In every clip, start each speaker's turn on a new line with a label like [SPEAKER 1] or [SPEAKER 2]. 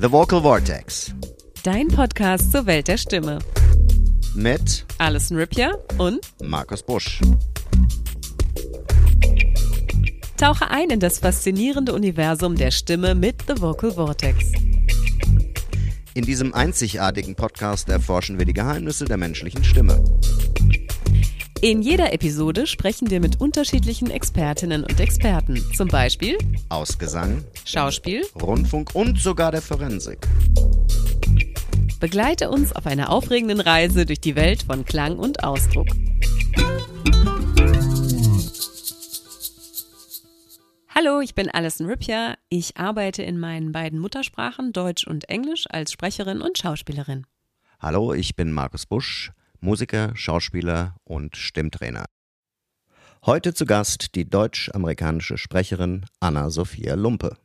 [SPEAKER 1] The Vocal Vortex.
[SPEAKER 2] Dein Podcast zur Welt der Stimme.
[SPEAKER 1] Mit
[SPEAKER 2] Alison Rippier und
[SPEAKER 1] Markus Busch.
[SPEAKER 2] Tauche ein in das faszinierende Universum der Stimme mit The Vocal Vortex.
[SPEAKER 1] In diesem einzigartigen Podcast erforschen wir die Geheimnisse der menschlichen Stimme.
[SPEAKER 2] In jeder Episode sprechen wir mit unterschiedlichen Expertinnen und Experten, zum Beispiel
[SPEAKER 1] aus Gesang,
[SPEAKER 2] Schauspiel,
[SPEAKER 1] Rundfunk und sogar der Forensik.
[SPEAKER 2] Begleite uns auf einer aufregenden Reise durch die Welt von Klang und Ausdruck. Hallo, ich bin Alison Rippier. Ich arbeite in meinen beiden Muttersprachen, Deutsch und Englisch, als Sprecherin und Schauspielerin.
[SPEAKER 1] Hallo, ich bin Markus Busch. Musiker, Schauspieler und Stimmtrainer. Heute zu Gast die deutsch-amerikanische Sprecherin Anna-Sophia Lumpe.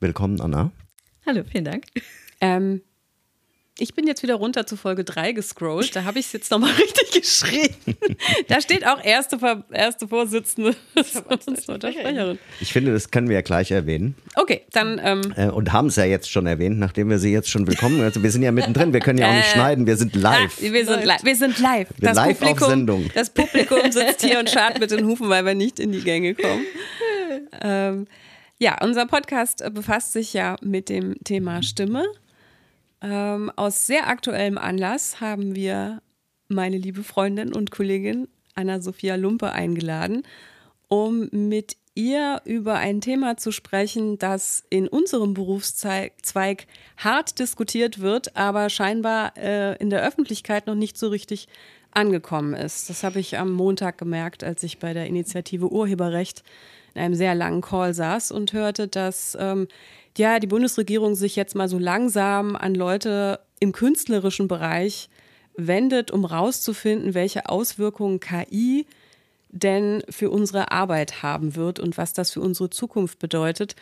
[SPEAKER 1] Willkommen, Anna.
[SPEAKER 3] Hallo, vielen Dank.
[SPEAKER 2] Ähm, ich bin jetzt wieder runter zu Folge 3 gescrollt. Da habe ich es jetzt nochmal richtig geschrieben. Da steht auch erste, erste Vorsitzende
[SPEAKER 1] Sprecherin. Ich finde, das können wir ja gleich erwähnen.
[SPEAKER 2] Okay, dann. Ähm,
[SPEAKER 1] äh, und haben es ja jetzt schon erwähnt, nachdem wir sie jetzt schon willkommen. Also wir sind ja mittendrin, wir können ja auch nicht äh, schneiden, wir sind live.
[SPEAKER 2] Ah, wir sind, li wir sind live.
[SPEAKER 1] Wir das live Publikum, auf Sendung.
[SPEAKER 2] Das Publikum sitzt hier und schart mit den Hufen, weil wir nicht in die Gänge kommen. Ähm, ja, unser Podcast befasst sich ja mit dem Thema Stimme. Ähm, aus sehr aktuellem Anlass haben wir meine liebe Freundin und Kollegin Anna-Sophia Lumpe eingeladen, um mit ihr über ein Thema zu sprechen, das in unserem Berufszweig hart diskutiert wird, aber scheinbar äh, in der Öffentlichkeit noch nicht so richtig angekommen ist. Das habe ich am Montag gemerkt, als ich bei der Initiative Urheberrecht in einem sehr langen Call saß und hörte, dass ähm, ja, die Bundesregierung sich jetzt mal so langsam an Leute im künstlerischen Bereich wendet, um rauszufinden, welche Auswirkungen KI denn für unsere Arbeit haben wird und was das für unsere Zukunft bedeutet.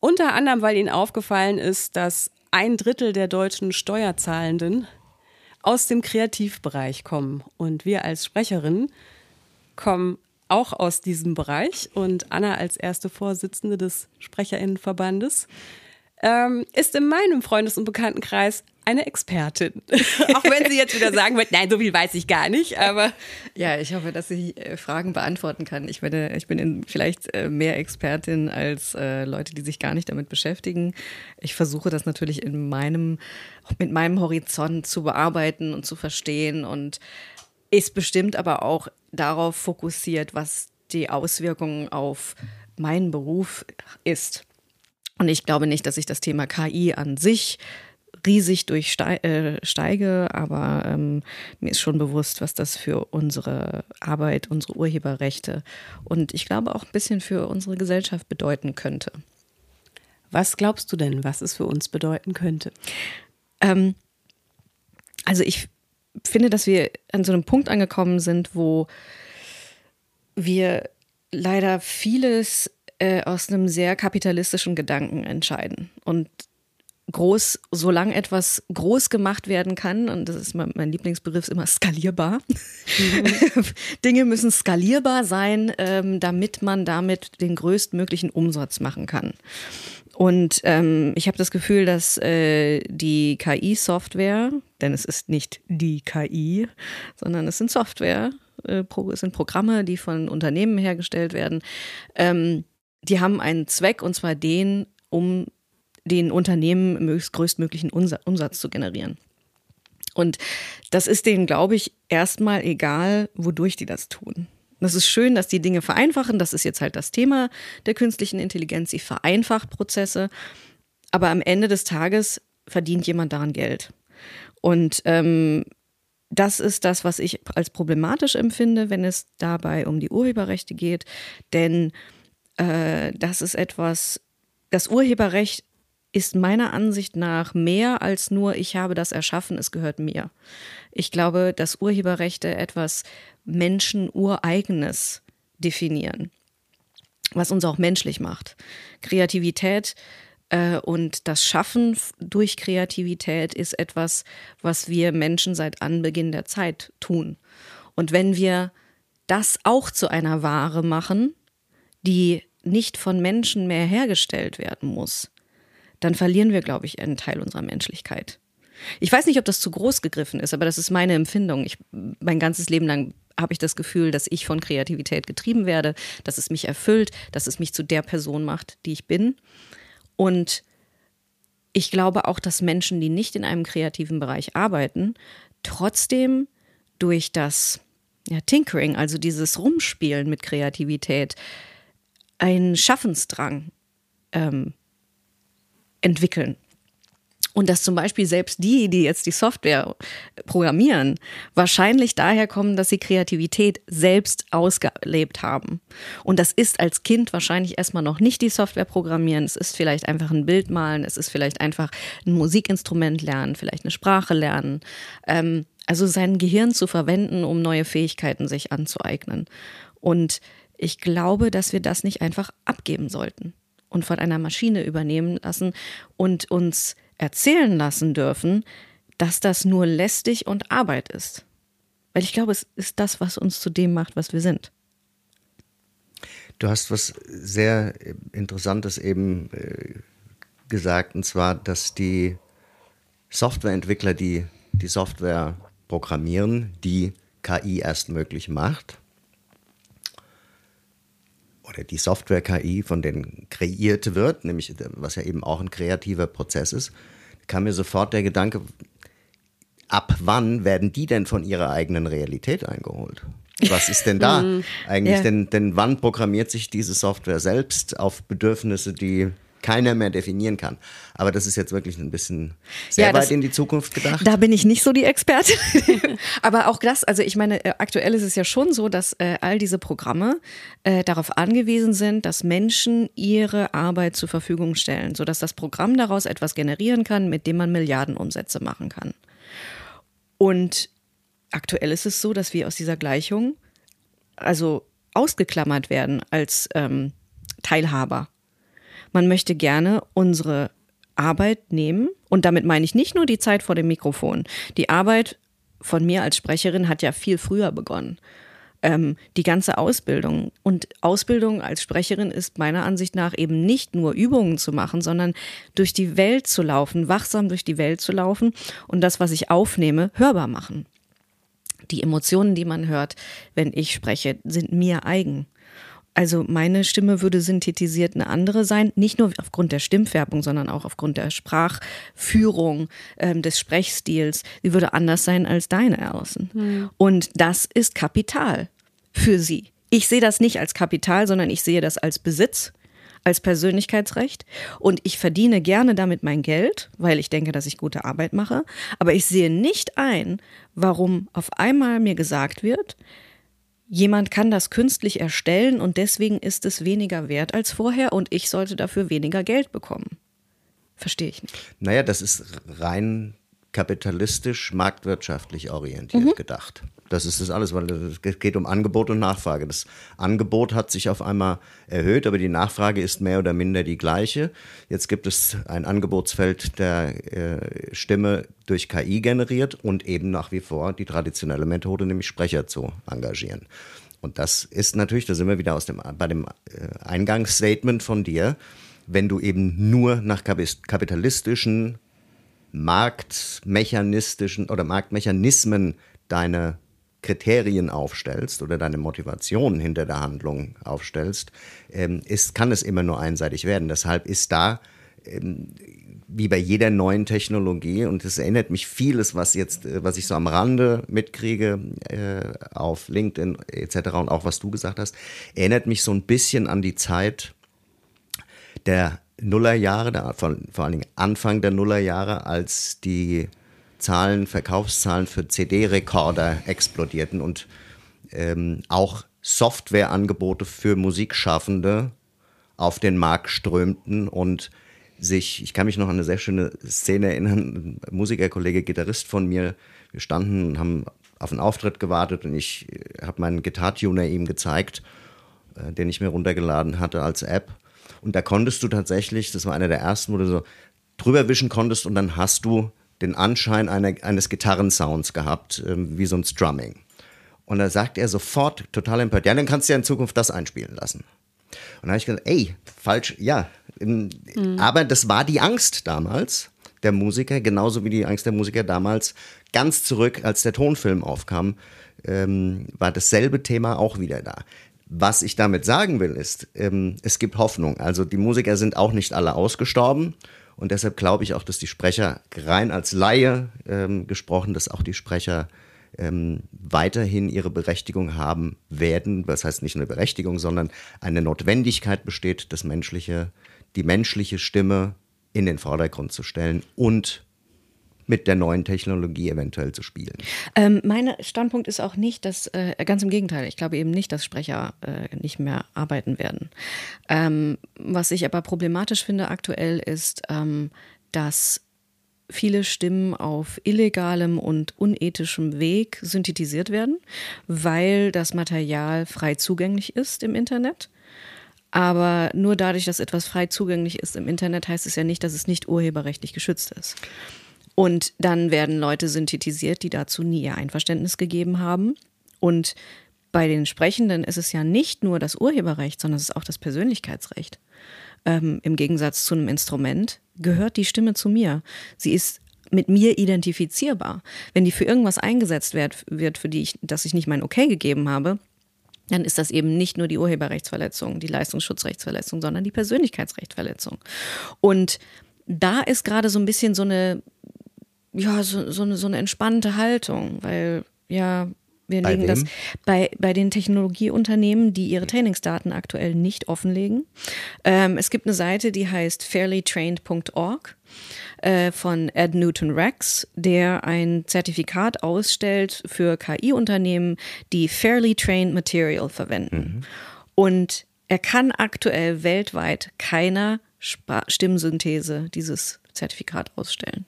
[SPEAKER 2] Unter anderem, weil ihnen aufgefallen ist, dass ein Drittel der deutschen Steuerzahlenden aus dem Kreativbereich kommen. Und wir als Sprecherin kommen auch aus diesem Bereich und Anna als erste Vorsitzende des Sprecherinnenverbandes ähm, ist in meinem Freundes- und Bekanntenkreis eine Expertin. auch wenn sie jetzt wieder sagen wird, nein, so viel weiß ich gar nicht, aber.
[SPEAKER 3] Ja, ich hoffe, dass ich äh, Fragen beantworten kann. Ich, werde, ich bin in, vielleicht äh, mehr Expertin als äh, Leute, die sich gar nicht damit beschäftigen. Ich versuche das natürlich in meinem, mit meinem Horizont zu bearbeiten und zu verstehen und ist bestimmt aber auch darauf fokussiert, was die Auswirkungen auf meinen Beruf ist. Und ich glaube nicht, dass ich das Thema KI an sich riesig durchsteige, äh, aber ähm, mir ist schon bewusst, was das für unsere Arbeit, unsere Urheberrechte und ich glaube auch ein bisschen für unsere Gesellschaft bedeuten könnte.
[SPEAKER 2] Was glaubst du denn, was es für uns bedeuten könnte?
[SPEAKER 3] Ähm, also ich finde, dass wir an so einem Punkt angekommen sind, wo wir leider vieles äh, aus einem sehr kapitalistischen Gedanken entscheiden. Und groß, solange etwas groß gemacht werden kann, und das ist mein, mein Lieblingsbegriff, ist immer skalierbar. Mhm. Dinge müssen skalierbar sein, ähm, damit man damit den größtmöglichen Umsatz machen kann. Und ähm, ich habe das Gefühl, dass äh, die KI-Software, denn es ist nicht die KI, sondern es sind Software, äh, es sind Programme, die von Unternehmen hergestellt werden, ähm, die haben einen Zweck und zwar den, um den Unternehmen möglichst größtmöglichen Umsatz zu generieren. Und das ist denen, glaube ich, erstmal egal, wodurch die das tun. Das ist schön, dass die Dinge vereinfachen. Das ist jetzt halt das Thema der künstlichen Intelligenz. Sie vereinfacht Prozesse. Aber am Ende des Tages verdient jemand daran Geld. Und ähm, das ist das, was ich als problematisch empfinde, wenn es dabei um die Urheberrechte geht. Denn äh, das ist etwas, das Urheberrecht ist meiner Ansicht nach mehr als nur, ich habe das erschaffen, es gehört mir. Ich glaube, dass Urheberrechte etwas Menschenureigenes definieren, was uns auch menschlich macht. Kreativität äh, und das Schaffen durch Kreativität ist etwas, was wir Menschen seit Anbeginn der Zeit tun. Und wenn wir das auch zu einer Ware machen, die nicht von Menschen mehr hergestellt werden muss, dann verlieren wir, glaube ich, einen Teil unserer Menschlichkeit. Ich weiß nicht, ob das zu groß gegriffen ist, aber das ist meine Empfindung. Ich, mein ganzes Leben lang habe ich das Gefühl, dass ich von Kreativität getrieben werde, dass es mich erfüllt, dass es mich zu der Person macht, die ich bin. Und ich glaube auch, dass Menschen, die nicht in einem kreativen Bereich arbeiten, trotzdem durch das ja, Tinkering, also dieses Rumspielen mit Kreativität, einen Schaffensdrang ähm, entwickeln. Und dass zum Beispiel selbst die, die jetzt die Software programmieren, wahrscheinlich daher kommen, dass sie Kreativität selbst ausgelebt haben. Und das ist als Kind wahrscheinlich erstmal noch nicht die Software programmieren. Es ist vielleicht einfach ein Bild malen, es ist vielleicht einfach ein Musikinstrument lernen, vielleicht eine Sprache lernen. Ähm, also sein Gehirn zu verwenden, um neue Fähigkeiten sich anzueignen. Und ich glaube, dass wir das nicht einfach abgeben sollten und von einer Maschine übernehmen lassen und uns erzählen lassen dürfen, dass das nur lästig und Arbeit ist. Weil ich glaube, es ist das, was uns zu dem macht, was wir sind.
[SPEAKER 1] Du hast was sehr Interessantes eben äh, gesagt, und zwar, dass die Softwareentwickler, die die Software programmieren, die KI erst möglich macht, oder die Software-KI von denen kreiert wird, nämlich was ja eben auch ein kreativer Prozess ist, kam mir sofort der Gedanke, ab wann werden die denn von ihrer eigenen Realität eingeholt? Was ist denn da mhm. eigentlich? Ja. Denn, denn wann programmiert sich diese Software selbst auf Bedürfnisse, die keiner mehr definieren kann. Aber das ist jetzt wirklich ein bisschen sehr ja, das, weit in die Zukunft gedacht.
[SPEAKER 3] Da bin ich nicht so die Expertin. Aber auch das, also ich meine, äh, aktuell ist es ja schon so, dass äh, all diese Programme äh, darauf angewiesen sind, dass Menschen ihre Arbeit zur Verfügung stellen, sodass das Programm daraus etwas generieren kann, mit dem man Milliardenumsätze machen kann. Und aktuell ist es so, dass wir aus dieser Gleichung also ausgeklammert werden als ähm, Teilhaber man möchte gerne unsere Arbeit nehmen. Und damit meine ich nicht nur die Zeit vor dem Mikrofon. Die Arbeit von mir als Sprecherin hat ja viel früher begonnen. Ähm, die ganze Ausbildung. Und Ausbildung als Sprecherin ist meiner Ansicht nach eben nicht nur Übungen zu machen, sondern durch die Welt zu laufen, wachsam durch die Welt zu laufen und das, was ich aufnehme, hörbar machen. Die Emotionen, die man hört, wenn ich spreche, sind mir eigen. Also meine Stimme würde synthetisiert eine andere sein, nicht nur aufgrund der Stimmfärbung, sondern auch aufgrund der Sprachführung, ähm, des Sprechstils. Sie würde anders sein als deine außen. Mhm. Und das ist Kapital für sie. Ich sehe das nicht als Kapital, sondern ich sehe das als Besitz, als Persönlichkeitsrecht. Und ich verdiene gerne damit mein Geld, weil ich denke, dass ich gute Arbeit mache. Aber ich sehe nicht ein, warum auf einmal mir gesagt wird, jemand kann das künstlich erstellen und deswegen ist es weniger wert als vorher und ich sollte dafür weniger Geld bekommen. Verstehe ich nicht.
[SPEAKER 1] Naja, das ist rein kapitalistisch, marktwirtschaftlich orientiert mhm. gedacht. Das ist das alles, weil es geht um Angebot und Nachfrage. Das Angebot hat sich auf einmal erhöht, aber die Nachfrage ist mehr oder minder die gleiche. Jetzt gibt es ein Angebotsfeld der äh, Stimme durch KI generiert und eben nach wie vor die traditionelle Methode, nämlich Sprecher zu engagieren. Und das ist natürlich, da sind wir wieder aus dem, bei dem äh, Eingangsstatement von dir, wenn du eben nur nach kapitalistischen, marktmechanistischen oder Marktmechanismen deine Kriterien aufstellst oder deine Motivation hinter der Handlung aufstellst, ähm, ist, kann es immer nur einseitig werden. Deshalb ist da ähm, wie bei jeder neuen Technologie und es erinnert mich vieles, was jetzt, äh, was ich so am Rande mitkriege äh, auf LinkedIn etc. und auch was du gesagt hast, erinnert mich so ein bisschen an die Zeit der Nullerjahre, der, vor, vor allen Dingen Anfang der Nullerjahre, als die Zahlen, Verkaufszahlen für CD-Rekorder explodierten und ähm, auch Softwareangebote für Musikschaffende auf den Markt strömten und sich, ich kann mich noch an eine sehr schöne Szene erinnern, ein Musikerkollege, Gitarrist von mir, wir standen und haben auf einen Auftritt gewartet und ich äh, habe meinen Gitartuner ihm gezeigt, äh, den ich mir runtergeladen hatte als App. Und da konntest du tatsächlich, das war einer der ersten, wo du so drüber wischen konntest und dann hast du den Anschein einer, eines Gitarrensounds gehabt, ähm, wie so ein Strumming. Und da sagt er sofort, total empört, ja, dann kannst du ja in Zukunft das einspielen lassen. Und dann habe ich gesagt, ey, falsch, ja, Mhm. Aber das war die Angst damals der Musiker, genauso wie die Angst der Musiker damals ganz zurück, als der Tonfilm aufkam, ähm, war dasselbe Thema auch wieder da. Was ich damit sagen will, ist, ähm, es gibt Hoffnung. Also die Musiker sind auch nicht alle ausgestorben. Und deshalb glaube ich auch, dass die Sprecher rein als Laie ähm, gesprochen, dass auch die Sprecher ähm, weiterhin ihre Berechtigung haben werden. Das heißt nicht nur eine Berechtigung, sondern eine Notwendigkeit besteht, das menschliche, die menschliche Stimme in den Vordergrund zu stellen und mit der neuen Technologie eventuell zu spielen.
[SPEAKER 3] Ähm, mein Standpunkt ist auch nicht, dass, äh, ganz im Gegenteil, ich glaube eben nicht, dass Sprecher äh, nicht mehr arbeiten werden. Ähm, was ich aber problematisch finde aktuell ist, ähm, dass viele Stimmen auf illegalem und unethischem Weg synthetisiert werden, weil das Material frei zugänglich ist im Internet. Aber nur dadurch, dass etwas frei zugänglich ist im Internet, heißt es ja nicht, dass es nicht urheberrechtlich geschützt ist. Und dann werden Leute synthetisiert, die dazu nie ihr Einverständnis gegeben haben. Und bei den Sprechenden ist es ja nicht nur das Urheberrecht, sondern es ist auch das Persönlichkeitsrecht. Ähm, Im Gegensatz zu einem Instrument gehört die Stimme zu mir. Sie ist mit mir identifizierbar. Wenn die für irgendwas eingesetzt wird, wird für die ich, dass ich nicht mein Okay gegeben habe, dann ist das eben nicht nur die Urheberrechtsverletzung, die Leistungsschutzrechtsverletzung, sondern die Persönlichkeitsrechtsverletzung. Und da ist gerade so ein bisschen so eine ja, so, so, eine, so eine entspannte Haltung, weil ja, wir legen das bei, bei den Technologieunternehmen, die ihre Trainingsdaten aktuell nicht offenlegen. Ähm, es gibt eine Seite, die heißt fairlytrained.org äh, von Ed Newton Rex, der ein Zertifikat ausstellt für KI-Unternehmen, die Fairly Trained Material verwenden. Mhm. Und er kann aktuell weltweit keiner Sp Stimmsynthese dieses Zertifikat ausstellen.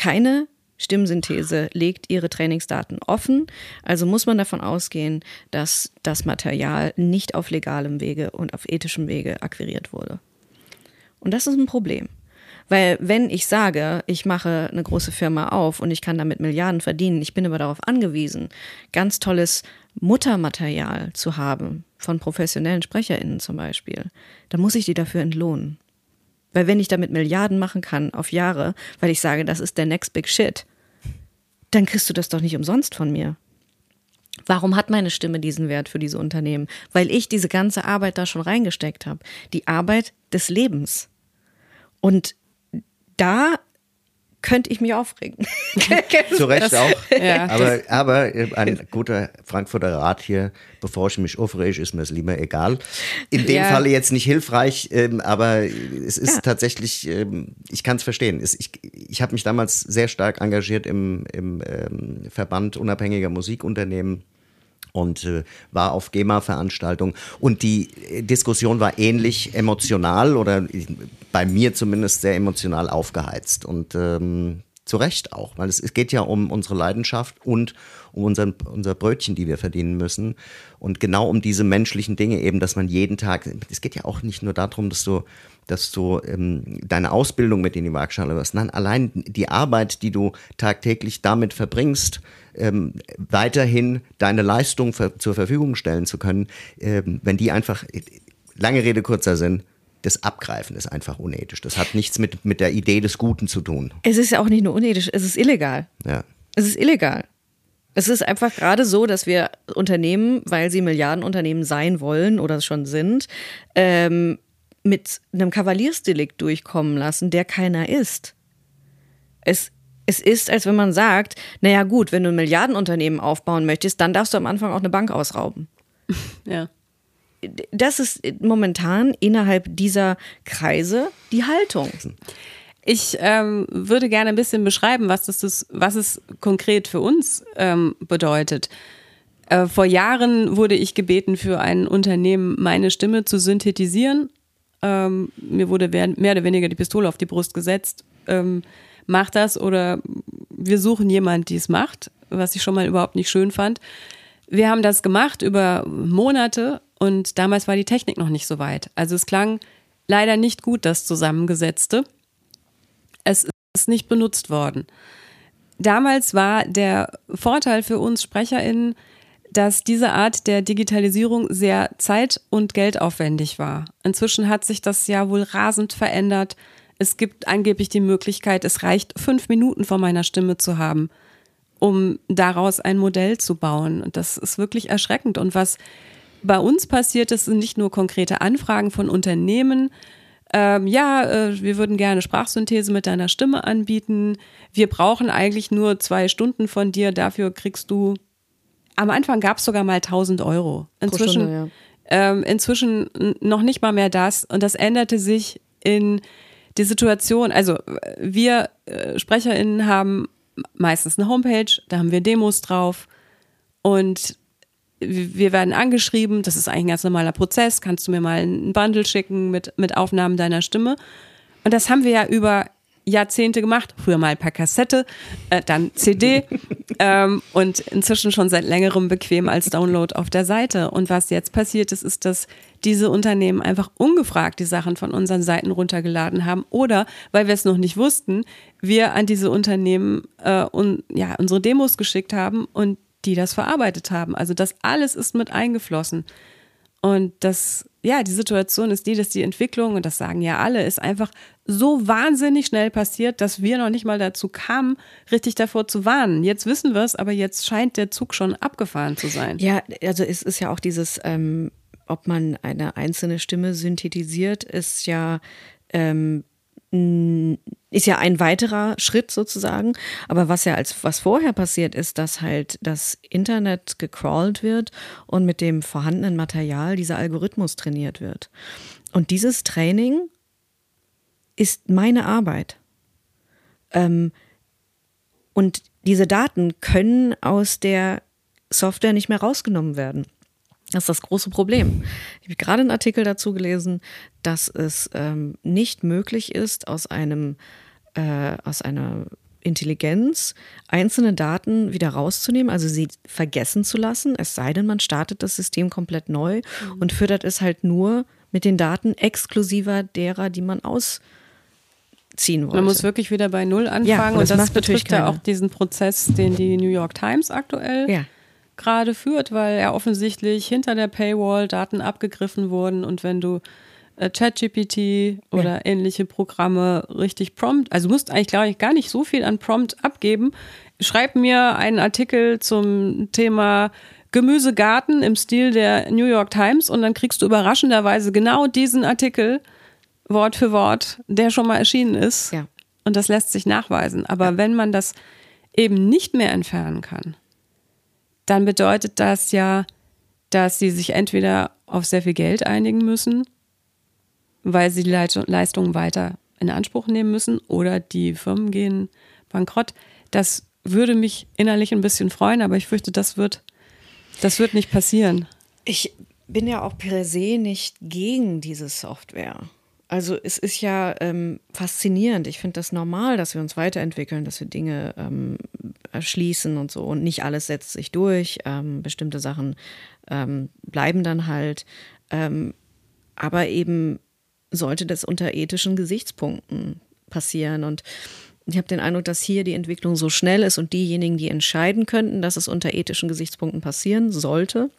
[SPEAKER 3] Keine Stimmsynthese legt ihre Trainingsdaten offen, also muss man davon ausgehen, dass das Material nicht auf legalem Wege und auf ethischem Wege akquiriert wurde. Und das ist ein Problem. Weil wenn ich sage, ich mache eine große Firma auf und ich kann damit Milliarden verdienen, ich bin aber darauf angewiesen, ganz tolles Muttermaterial zu haben, von professionellen SprecherInnen zum Beispiel, dann muss ich die dafür entlohnen. Weil wenn ich damit Milliarden machen kann auf Jahre, weil ich sage, das ist der next big shit, dann kriegst du das doch nicht umsonst von mir. Warum hat meine Stimme diesen Wert für diese Unternehmen? Weil ich diese ganze Arbeit da schon reingesteckt habe. Die Arbeit des Lebens. Und da könnte ich mich aufregen.
[SPEAKER 1] Zu Recht auch. Ja. Aber, aber äh, ein guter Frankfurter Rat hier, bevor ich mich aufrege, ist mir es lieber egal. In dem ja. Falle jetzt nicht hilfreich, ähm, aber es ist ja. tatsächlich, ähm, ich kann es verstehen. Ich, ich habe mich damals sehr stark engagiert im, im ähm, Verband unabhängiger Musikunternehmen und äh, war auf GEMA-Veranstaltungen. Und die äh, Diskussion war ähnlich emotional oder bei mir zumindest sehr emotional aufgeheizt. Und ähm, zu Recht auch, weil es, es geht ja um unsere Leidenschaft und um unseren, unser Brötchen, die wir verdienen müssen. Und genau um diese menschlichen Dinge eben, dass man jeden Tag, es geht ja auch nicht nur darum, dass du dass du ähm, deine Ausbildung mit in die Waagschale wirst. Nein, allein die Arbeit, die du tagtäglich damit verbringst, ähm, weiterhin deine Leistung für, zur Verfügung stellen zu können, ähm, wenn die einfach, lange Rede, kurzer Sinn, das Abgreifen ist einfach unethisch. Das hat nichts mit, mit der Idee des Guten zu tun.
[SPEAKER 3] Es ist ja auch nicht nur unethisch, es ist illegal.
[SPEAKER 1] Ja.
[SPEAKER 3] Es ist illegal. Es ist einfach gerade so, dass wir Unternehmen, weil sie Milliardenunternehmen sein wollen oder schon sind, ähm, mit einem Kavaliersdelikt durchkommen lassen, der keiner ist. Es, es ist, als wenn man sagt, naja gut, wenn du ein Milliardenunternehmen aufbauen möchtest, dann darfst du am Anfang auch eine Bank ausrauben.
[SPEAKER 2] Ja.
[SPEAKER 3] Das ist momentan innerhalb dieser Kreise die Haltung.
[SPEAKER 2] Ich ähm, würde gerne ein bisschen beschreiben, was, das ist, was es konkret für uns ähm, bedeutet. Äh, vor Jahren wurde ich gebeten, für ein Unternehmen meine Stimme zu synthetisieren ähm, mir wurde mehr oder weniger die Pistole auf die Brust gesetzt. Ähm, mach das oder wir suchen jemanden, die es macht, was ich schon mal überhaupt nicht schön fand. Wir haben das gemacht über Monate und damals war die Technik noch nicht so weit. Also es klang leider nicht gut, das Zusammengesetzte. Es ist nicht benutzt worden. Damals war der Vorteil für uns SprecherInnen, dass diese Art der Digitalisierung sehr zeit- und geldaufwendig war. Inzwischen hat sich das ja wohl rasend verändert. Es gibt angeblich die Möglichkeit, es reicht fünf Minuten vor meiner Stimme zu haben, um daraus ein Modell zu bauen. Und das ist wirklich erschreckend. Und was bei uns passiert ist, sind nicht nur konkrete Anfragen von Unternehmen, ähm, ja, äh, wir würden gerne Sprachsynthese mit deiner Stimme anbieten. Wir brauchen eigentlich nur zwei Stunden von dir. Dafür kriegst du. Am Anfang gab es sogar mal 1000 Euro. Inzwischen,
[SPEAKER 3] Stunde, ja.
[SPEAKER 2] ähm, inzwischen noch nicht mal mehr das. Und das änderte sich in die Situation. Also wir äh, SprecherInnen haben meistens eine Homepage, da haben wir Demos drauf. Und wir werden angeschrieben, das ist eigentlich ein ganz normaler Prozess, kannst du mir mal ein Bundle schicken mit, mit Aufnahmen deiner Stimme. Und das haben wir ja über Jahrzehnte gemacht, früher mal per Kassette, äh, dann CD ähm, und inzwischen schon seit längerem bequem als Download auf der Seite. Und was jetzt passiert ist, ist, dass diese Unternehmen einfach ungefragt die Sachen von unseren Seiten runtergeladen haben oder, weil wir es noch nicht wussten, wir an diese Unternehmen äh, und, ja, unsere Demos geschickt haben und die das verarbeitet haben. Also das alles ist mit eingeflossen. Und das, ja, die Situation ist die, dass die Entwicklung, und das sagen ja alle, ist einfach so wahnsinnig schnell passiert, dass wir noch nicht mal dazu kamen, richtig davor zu warnen. Jetzt wissen wir es, aber jetzt scheint der Zug schon abgefahren zu sein.
[SPEAKER 3] Ja, also es ist ja auch dieses, ähm, ob man eine einzelne Stimme synthetisiert, ist ja ähm, ist ja ein weiterer Schritt sozusagen. Aber was ja als was vorher passiert ist, dass halt das Internet gecrawlt wird und mit dem vorhandenen Material dieser Algorithmus trainiert wird. Und dieses Training ist meine Arbeit. Ähm, und diese Daten können aus der Software nicht mehr rausgenommen werden. Das ist das große Problem. Ich habe gerade einen Artikel dazu gelesen, dass es ähm, nicht möglich ist, aus einem äh, aus einer Intelligenz einzelne Daten wieder rauszunehmen, also sie vergessen zu lassen, es sei denn, man startet das System komplett neu mhm. und füttert es halt nur mit den Daten exklusiver derer, die man ausziehen wollte.
[SPEAKER 2] Man muss wirklich wieder bei Null anfangen ja, und das, und das betrifft ja auch diesen Prozess, den die New York Times aktuell ja gerade führt, weil er offensichtlich hinter der Paywall Daten abgegriffen wurden und wenn du äh, ChatGPT oder ja. ähnliche Programme richtig prompt, also musst eigentlich, glaube ich, gar nicht so viel an Prompt abgeben. Schreib mir einen Artikel zum Thema Gemüsegarten im Stil der New York Times und dann kriegst du überraschenderweise genau diesen Artikel Wort für Wort, der schon mal erschienen ist. Ja. Und das lässt sich nachweisen. Aber ja. wenn man das eben nicht mehr entfernen kann, dann bedeutet das ja, dass sie sich entweder auf sehr viel Geld einigen müssen, weil sie die Leistungen weiter in Anspruch nehmen müssen oder die Firmen gehen bankrott. Das würde mich innerlich ein bisschen freuen, aber ich fürchte, das wird, das wird nicht passieren.
[SPEAKER 3] Ich bin ja auch per se nicht gegen diese Software. Also es ist ja ähm, faszinierend. Ich finde das normal, dass wir uns weiterentwickeln, dass wir Dinge ähm, erschließen und so. Und nicht alles setzt sich durch. Ähm, bestimmte Sachen ähm, bleiben dann halt. Ähm, aber eben sollte das unter ethischen Gesichtspunkten passieren. Und ich habe den Eindruck, dass hier die Entwicklung so schnell ist und diejenigen, die entscheiden könnten, dass es unter ethischen Gesichtspunkten passieren sollte,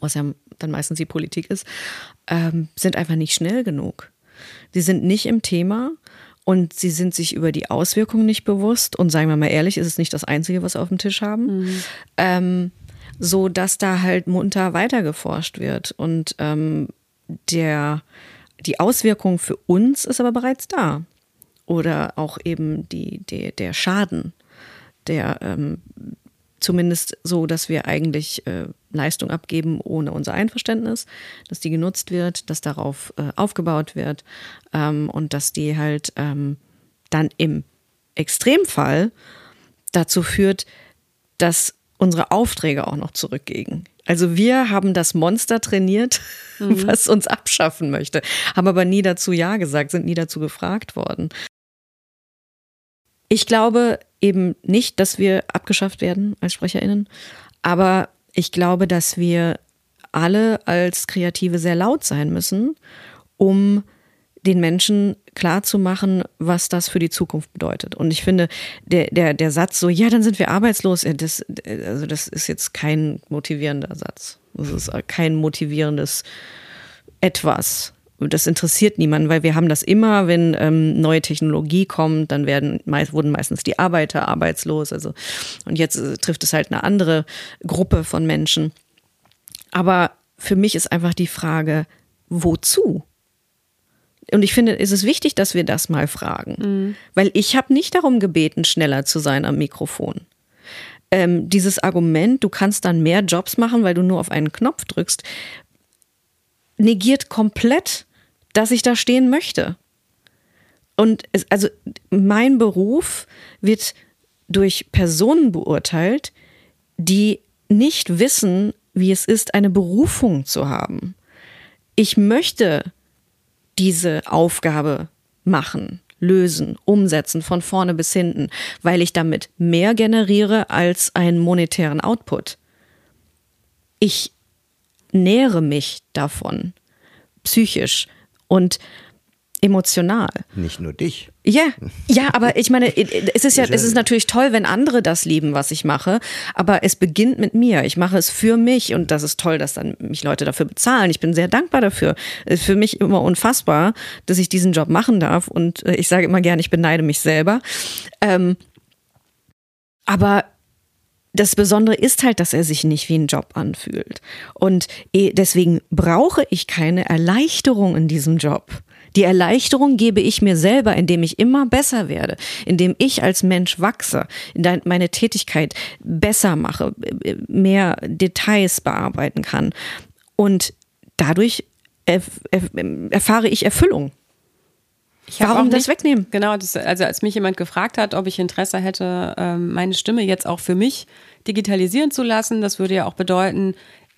[SPEAKER 3] was ja dann meistens die Politik ist, ähm, sind einfach nicht schnell genug. Sie sind nicht im Thema und sie sind sich über die Auswirkungen nicht bewusst. Und sagen wir mal ehrlich, ist es nicht das Einzige, was wir auf dem Tisch haben. Mhm. Ähm, so dass da halt munter weiter geforscht wird. Und ähm, der, die Auswirkung für uns ist aber bereits da. Oder auch eben die, die, der Schaden, der ähm, zumindest so, dass wir eigentlich äh, Leistung abgeben ohne unser Einverständnis, dass die genutzt wird, dass darauf äh, aufgebaut wird ähm, und dass die halt ähm, dann im Extremfall dazu führt, dass unsere Aufträge auch noch zurückgehen. Also wir haben das Monster trainiert, mhm. was uns abschaffen möchte, haben aber nie dazu Ja gesagt, sind nie dazu gefragt worden. Ich glaube eben nicht, dass wir abgeschafft werden als SprecherInnen, aber ich glaube, dass wir alle als Kreative sehr laut sein müssen, um den Menschen klar zu machen, was das für die Zukunft bedeutet. Und ich finde, der, der, der Satz so, ja, dann sind wir arbeitslos, das, also das ist jetzt kein motivierender Satz. Das ist kein motivierendes etwas. Das interessiert niemanden, weil wir haben das immer, wenn ähm, neue Technologie kommt, dann werden meist, wurden meistens die Arbeiter arbeitslos. Also und jetzt äh, trifft es halt eine andere Gruppe von Menschen. Aber für mich ist einfach die Frage, wozu? Und ich finde, es ist wichtig, dass wir das mal fragen, mhm. weil ich habe nicht darum gebeten, schneller zu sein am Mikrofon. Ähm, dieses Argument, du kannst dann mehr Jobs machen, weil du nur auf einen Knopf drückst, negiert komplett, dass ich da stehen möchte. Und es, also mein Beruf wird durch Personen beurteilt, die nicht wissen, wie es ist, eine Berufung zu haben. Ich möchte diese Aufgabe machen, lösen, umsetzen, von vorne bis hinten, weil ich damit mehr generiere als einen monetären Output. Ich nähere mich davon, psychisch und emotional.
[SPEAKER 1] Nicht nur dich.
[SPEAKER 3] Ja, ja, aber ich meine, es ist ja, es ist natürlich toll, wenn andere das lieben, was ich mache, aber es beginnt mit mir. Ich mache es für mich und das ist toll, dass dann mich Leute dafür bezahlen. Ich bin sehr dankbar dafür. Es ist für mich immer unfassbar, dass ich diesen Job machen darf und äh, ich sage immer gerne, ich beneide mich selber. Ähm, aber das Besondere ist halt, dass er sich nicht wie ein Job anfühlt. Und eh, deswegen brauche ich keine Erleichterung in diesem Job. Die Erleichterung gebe ich mir selber, indem ich immer besser werde, indem ich als Mensch wachse, meine Tätigkeit besser mache, mehr Details bearbeiten kann. Und dadurch erfahre ich Erfüllung.
[SPEAKER 2] Ich Warum das wegnehmen? Genau, das, also als mich jemand gefragt hat, ob ich Interesse hätte, ähm, meine Stimme jetzt auch für mich digitalisieren zu lassen, das würde ja auch bedeuten,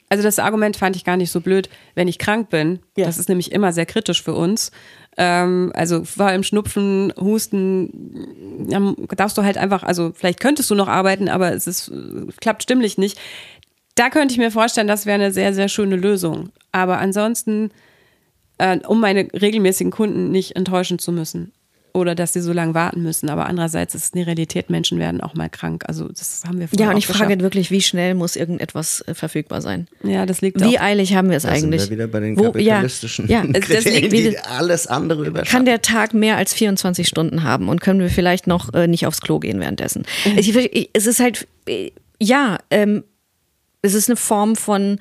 [SPEAKER 2] also das Argument fand ich gar nicht so blöd, wenn ich krank bin. Ja. Das ist nämlich immer sehr kritisch für uns. Ähm, also vor allem Schnupfen, Husten, ja, darfst du halt einfach, also vielleicht könntest du noch arbeiten, aber es ist, klappt stimmlich nicht. Da könnte ich mir vorstellen, das wäre eine sehr, sehr schöne Lösung. Aber ansonsten, äh, um meine regelmäßigen Kunden nicht enttäuschen zu müssen oder dass sie so lange warten müssen. Aber andererseits ist es eine Realität, Menschen werden auch mal krank. Also das haben wir
[SPEAKER 3] Ja, und ich frage wirklich, wie schnell muss irgendetwas äh, verfügbar sein?
[SPEAKER 2] Ja, das liegt
[SPEAKER 3] Wie auch. eilig haben wir es da eigentlich? Sind
[SPEAKER 1] wir wieder bei den kapitalistischen ja, ja, Kriterien, die alles andere überschatten.
[SPEAKER 3] Kann der Tag mehr als 24 Stunden haben und können wir vielleicht noch äh, nicht aufs Klo gehen währenddessen? Mhm. Ich, ich, es ist halt, äh, ja, ähm, es ist eine Form von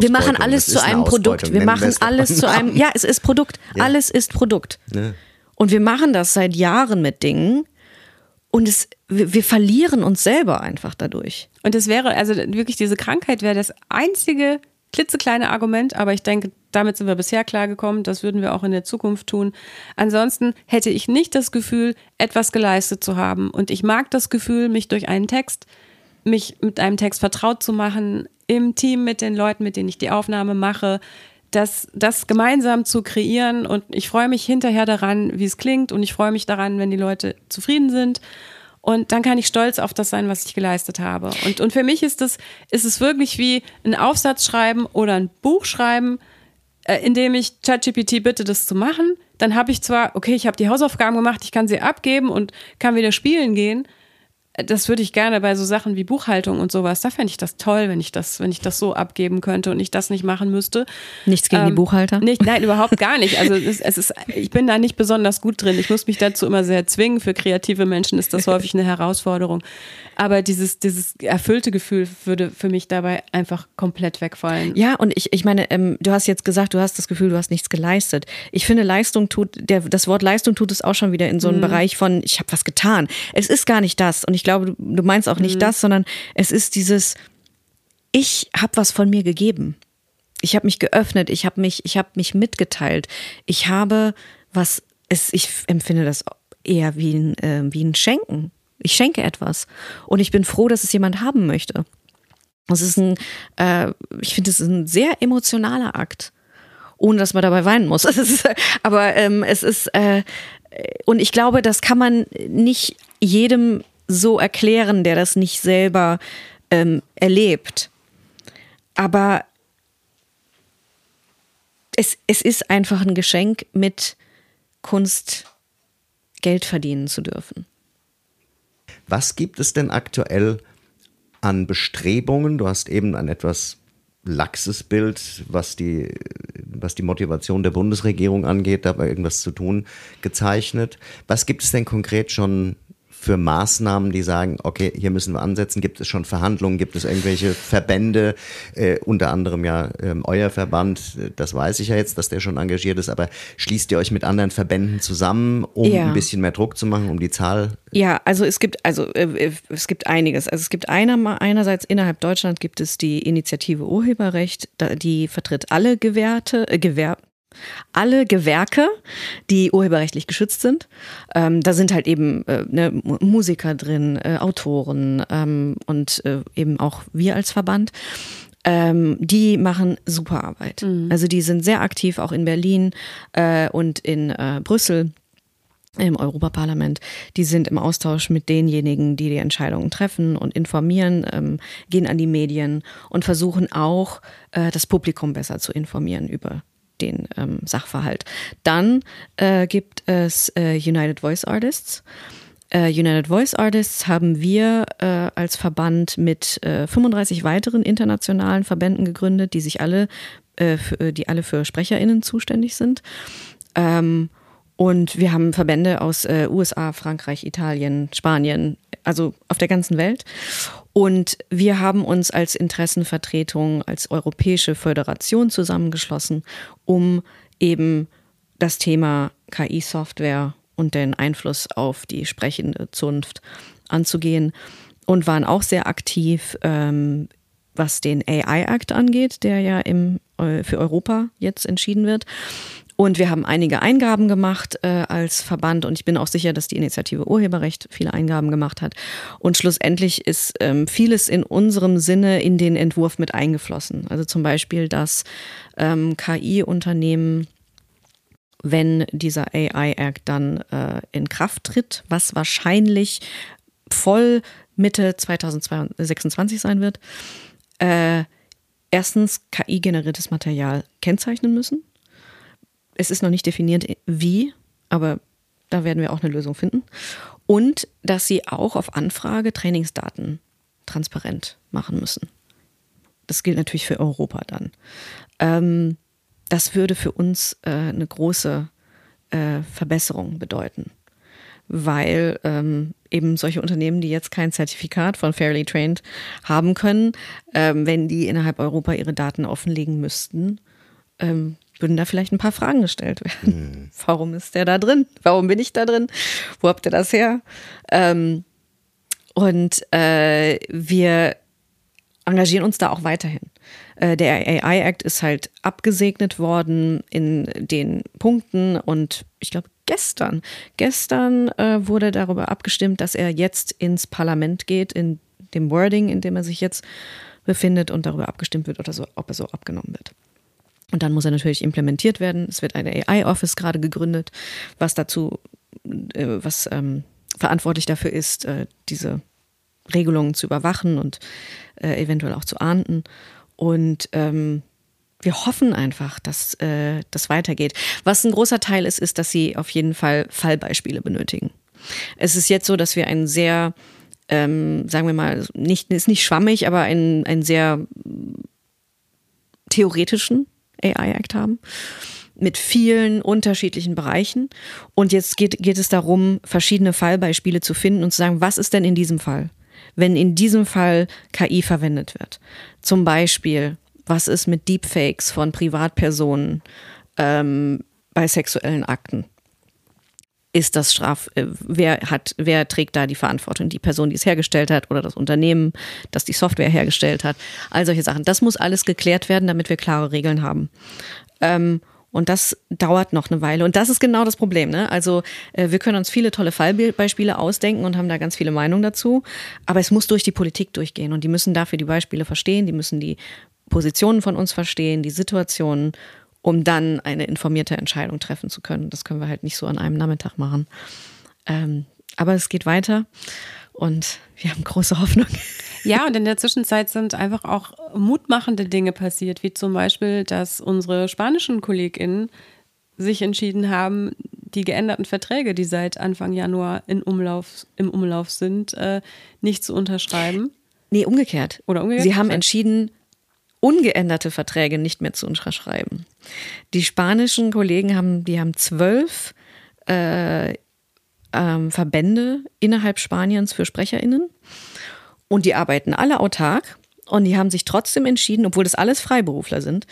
[SPEAKER 3] wir machen alles zu einem Produkt. Wir machen alles zu einem, ja, es ist Produkt. Ja. Alles ist Produkt. Ja. Und wir machen das seit Jahren mit Dingen und es, wir, wir verlieren uns selber einfach dadurch.
[SPEAKER 2] Und es wäre, also wirklich diese Krankheit wäre das einzige klitzekleine Argument, aber ich denke, damit sind wir bisher klargekommen, das würden wir auch in der Zukunft tun. Ansonsten hätte ich nicht das Gefühl, etwas geleistet zu haben. Und ich mag das Gefühl, mich durch einen Text, mich mit einem Text vertraut zu machen, im Team mit den Leuten, mit denen ich die Aufnahme mache, das, das gemeinsam zu kreieren. Und ich freue mich hinterher daran, wie es klingt. Und ich freue mich daran, wenn die Leute zufrieden sind. Und dann kann ich stolz auf das sein, was ich geleistet habe. Und, und für mich ist es, ist es wirklich wie ein Aufsatz schreiben oder ein Buch schreiben, äh, in dem ich ChatGPT bitte, das zu machen. Dann habe ich zwar, okay, ich habe die Hausaufgaben gemacht, ich kann sie abgeben und kann wieder spielen gehen das würde ich gerne bei so Sachen wie Buchhaltung und sowas, da fände ich das toll, wenn ich das, wenn ich das so abgeben könnte und ich das nicht machen müsste.
[SPEAKER 3] Nichts gegen ähm, die Buchhalter?
[SPEAKER 2] Nicht, nein, überhaupt gar nicht. Also es, es, ist, ich bin da nicht besonders gut drin. Ich muss mich dazu immer sehr zwingen. Für kreative Menschen ist das häufig eine Herausforderung. Aber dieses, dieses erfüllte Gefühl würde für mich dabei einfach komplett wegfallen.
[SPEAKER 3] Ja, und ich, ich meine, ähm, du hast jetzt gesagt, du hast das Gefühl, du hast nichts geleistet. Ich finde, Leistung tut, der, das Wort Leistung tut es auch schon wieder in so einem mhm. Bereich von, ich habe was getan. Es ist gar nicht das. Und ich glaube, du, meinst auch nicht mhm. das, sondern es ist dieses, ich habe was von mir gegeben. Ich habe mich geöffnet, ich habe mich, ich habe mich mitgeteilt. Ich habe was, es, ich empfinde das eher wie ein, äh, wie ein Schenken. Ich schenke etwas. Und ich bin froh, dass es jemand haben möchte. Das ist ein, äh, ich finde, es ist ein sehr emotionaler Akt. Ohne dass man dabei weinen muss. Ist, aber ähm, es ist, äh, und ich glaube, das kann man nicht jedem so erklären, der das nicht selber ähm, erlebt. Aber es, es ist einfach ein Geschenk, mit Kunst Geld verdienen zu dürfen.
[SPEAKER 1] Was gibt es denn aktuell an Bestrebungen? Du hast eben ein etwas laxes Bild, was die, was die Motivation der Bundesregierung angeht, dabei irgendwas zu tun, gezeichnet. Was gibt es denn konkret schon für Maßnahmen, die sagen, okay, hier müssen wir ansetzen? Gibt es schon Verhandlungen? Gibt es irgendwelche Verbände, äh, unter anderem ja ähm, euer Verband, das weiß ich ja jetzt, dass der schon engagiert ist, aber schließt ihr euch mit anderen Verbänden zusammen, um ja. ein bisschen mehr Druck zu machen, um die Zahl?
[SPEAKER 3] Ja, also es gibt, also äh, es gibt einiges. Also es gibt einer, einerseits innerhalb Deutschland gibt es die Initiative Urheberrecht, die vertritt alle Gewährte, äh, Gewerb, alle Gewerke, die urheberrechtlich geschützt sind. Ähm, da sind halt eben äh, ne, Musiker drin, äh, Autoren ähm, und äh, eben auch wir als Verband. Ähm, die machen super Arbeit. Mhm. Also die sind sehr aktiv auch in Berlin äh, und in äh, Brüssel im Europaparlament, die sind im Austausch mit denjenigen, die die Entscheidungen treffen und informieren, ähm, gehen an die Medien und versuchen auch, äh, das Publikum besser zu informieren über den ähm, Sachverhalt. Dann äh, gibt es äh, United Voice Artists. Äh, United Voice Artists haben wir äh, als Verband mit 35 äh, weiteren internationalen Verbänden gegründet, die sich alle, äh, für, die alle für SprecherInnen zuständig sind. Ähm, und wir haben Verbände aus USA, Frankreich, Italien, Spanien, also auf der ganzen Welt. Und wir haben uns als Interessenvertretung, als europäische Föderation zusammengeschlossen, um eben das Thema KI-Software und den Einfluss auf die sprechende Zunft anzugehen und waren auch sehr aktiv, ähm, was den AI-Act angeht, der ja im, äh, für Europa jetzt entschieden wird. Und wir haben einige Eingaben gemacht äh, als Verband und ich bin auch sicher, dass die Initiative Urheberrecht viele Eingaben gemacht hat. Und schlussendlich ist ähm, vieles in unserem Sinne in den Entwurf mit eingeflossen. Also zum Beispiel, dass ähm, KI-Unternehmen wenn dieser AI-Act dann äh, in Kraft tritt, was wahrscheinlich voll Mitte 2026 sein wird, äh, erstens KI-generiertes Material kennzeichnen müssen es ist noch nicht definiert, wie, aber da werden wir auch eine Lösung finden. Und dass sie auch auf Anfrage Trainingsdaten transparent machen müssen. Das gilt natürlich für Europa dann. Ähm, das würde für uns äh, eine große äh, Verbesserung bedeuten, weil ähm, eben solche Unternehmen, die jetzt kein Zertifikat von Fairly Trained haben können, ähm, wenn die innerhalb Europa ihre Daten offenlegen müssten, ähm, würden da vielleicht ein paar Fragen gestellt werden. Mhm. Warum ist der da drin? Warum bin ich da drin? Wo habt ihr das her? Ähm, und äh, wir engagieren uns da auch weiterhin. Äh, der AI Act ist halt abgesegnet worden in den Punkten und ich glaube gestern, gestern äh, wurde darüber abgestimmt, dass er jetzt ins Parlament geht, in dem Wording, in dem er sich jetzt befindet und darüber abgestimmt wird oder so, ob er so abgenommen wird. Und dann muss er natürlich implementiert werden. Es wird eine AI-Office gerade gegründet, was dazu, äh, was ähm, verantwortlich dafür ist, äh, diese Regelungen zu überwachen und äh, eventuell auch zu ahnden. Und ähm, wir hoffen einfach, dass äh, das weitergeht. Was ein großer Teil ist, ist, dass sie auf jeden Fall Fallbeispiele benötigen. Es ist jetzt so, dass wir einen sehr, ähm, sagen wir mal, nicht, ist nicht schwammig, aber einen, einen sehr theoretischen AI Act haben mit vielen unterschiedlichen Bereichen. Und jetzt geht, geht es darum, verschiedene Fallbeispiele zu finden und zu sagen, was ist denn in diesem Fall? Wenn in diesem Fall KI verwendet wird. Zum Beispiel, was ist mit Deepfakes von Privatpersonen ähm, bei sexuellen Akten? Ist das Straf, äh, wer hat, wer trägt da die Verantwortung? Die Person, die es hergestellt hat oder das Unternehmen, das die Software hergestellt hat. All solche Sachen. Das muss alles geklärt werden, damit wir klare Regeln haben. Ähm, und das dauert noch eine Weile. Und das ist genau das Problem. Ne? Also äh, wir können uns viele tolle Fallbeispiele ausdenken und haben da ganz viele Meinungen dazu. Aber es muss durch die Politik durchgehen. Und die müssen dafür die Beispiele verstehen, die müssen die Positionen von uns verstehen, die Situationen um dann eine informierte Entscheidung treffen zu können. Das können wir halt nicht so an einem Nachmittag machen. Ähm, aber es geht weiter. Und wir haben große Hoffnung.
[SPEAKER 2] Ja, und in der Zwischenzeit sind einfach auch mutmachende Dinge passiert, wie zum Beispiel, dass unsere spanischen KollegInnen sich entschieden haben, die geänderten Verträge, die seit Anfang Januar in Umlauf, im Umlauf sind, äh, nicht zu unterschreiben.
[SPEAKER 3] Nee, umgekehrt.
[SPEAKER 2] Oder umgekehrt?
[SPEAKER 3] Sie haben entschieden, ungeänderte Verträge nicht mehr zu unterschreiben. Die spanischen Kollegen haben, die haben zwölf äh, ähm, Verbände innerhalb Spaniens für SprecherInnen und die arbeiten alle autark und die haben sich trotzdem entschieden, obwohl das alles Freiberufler sind,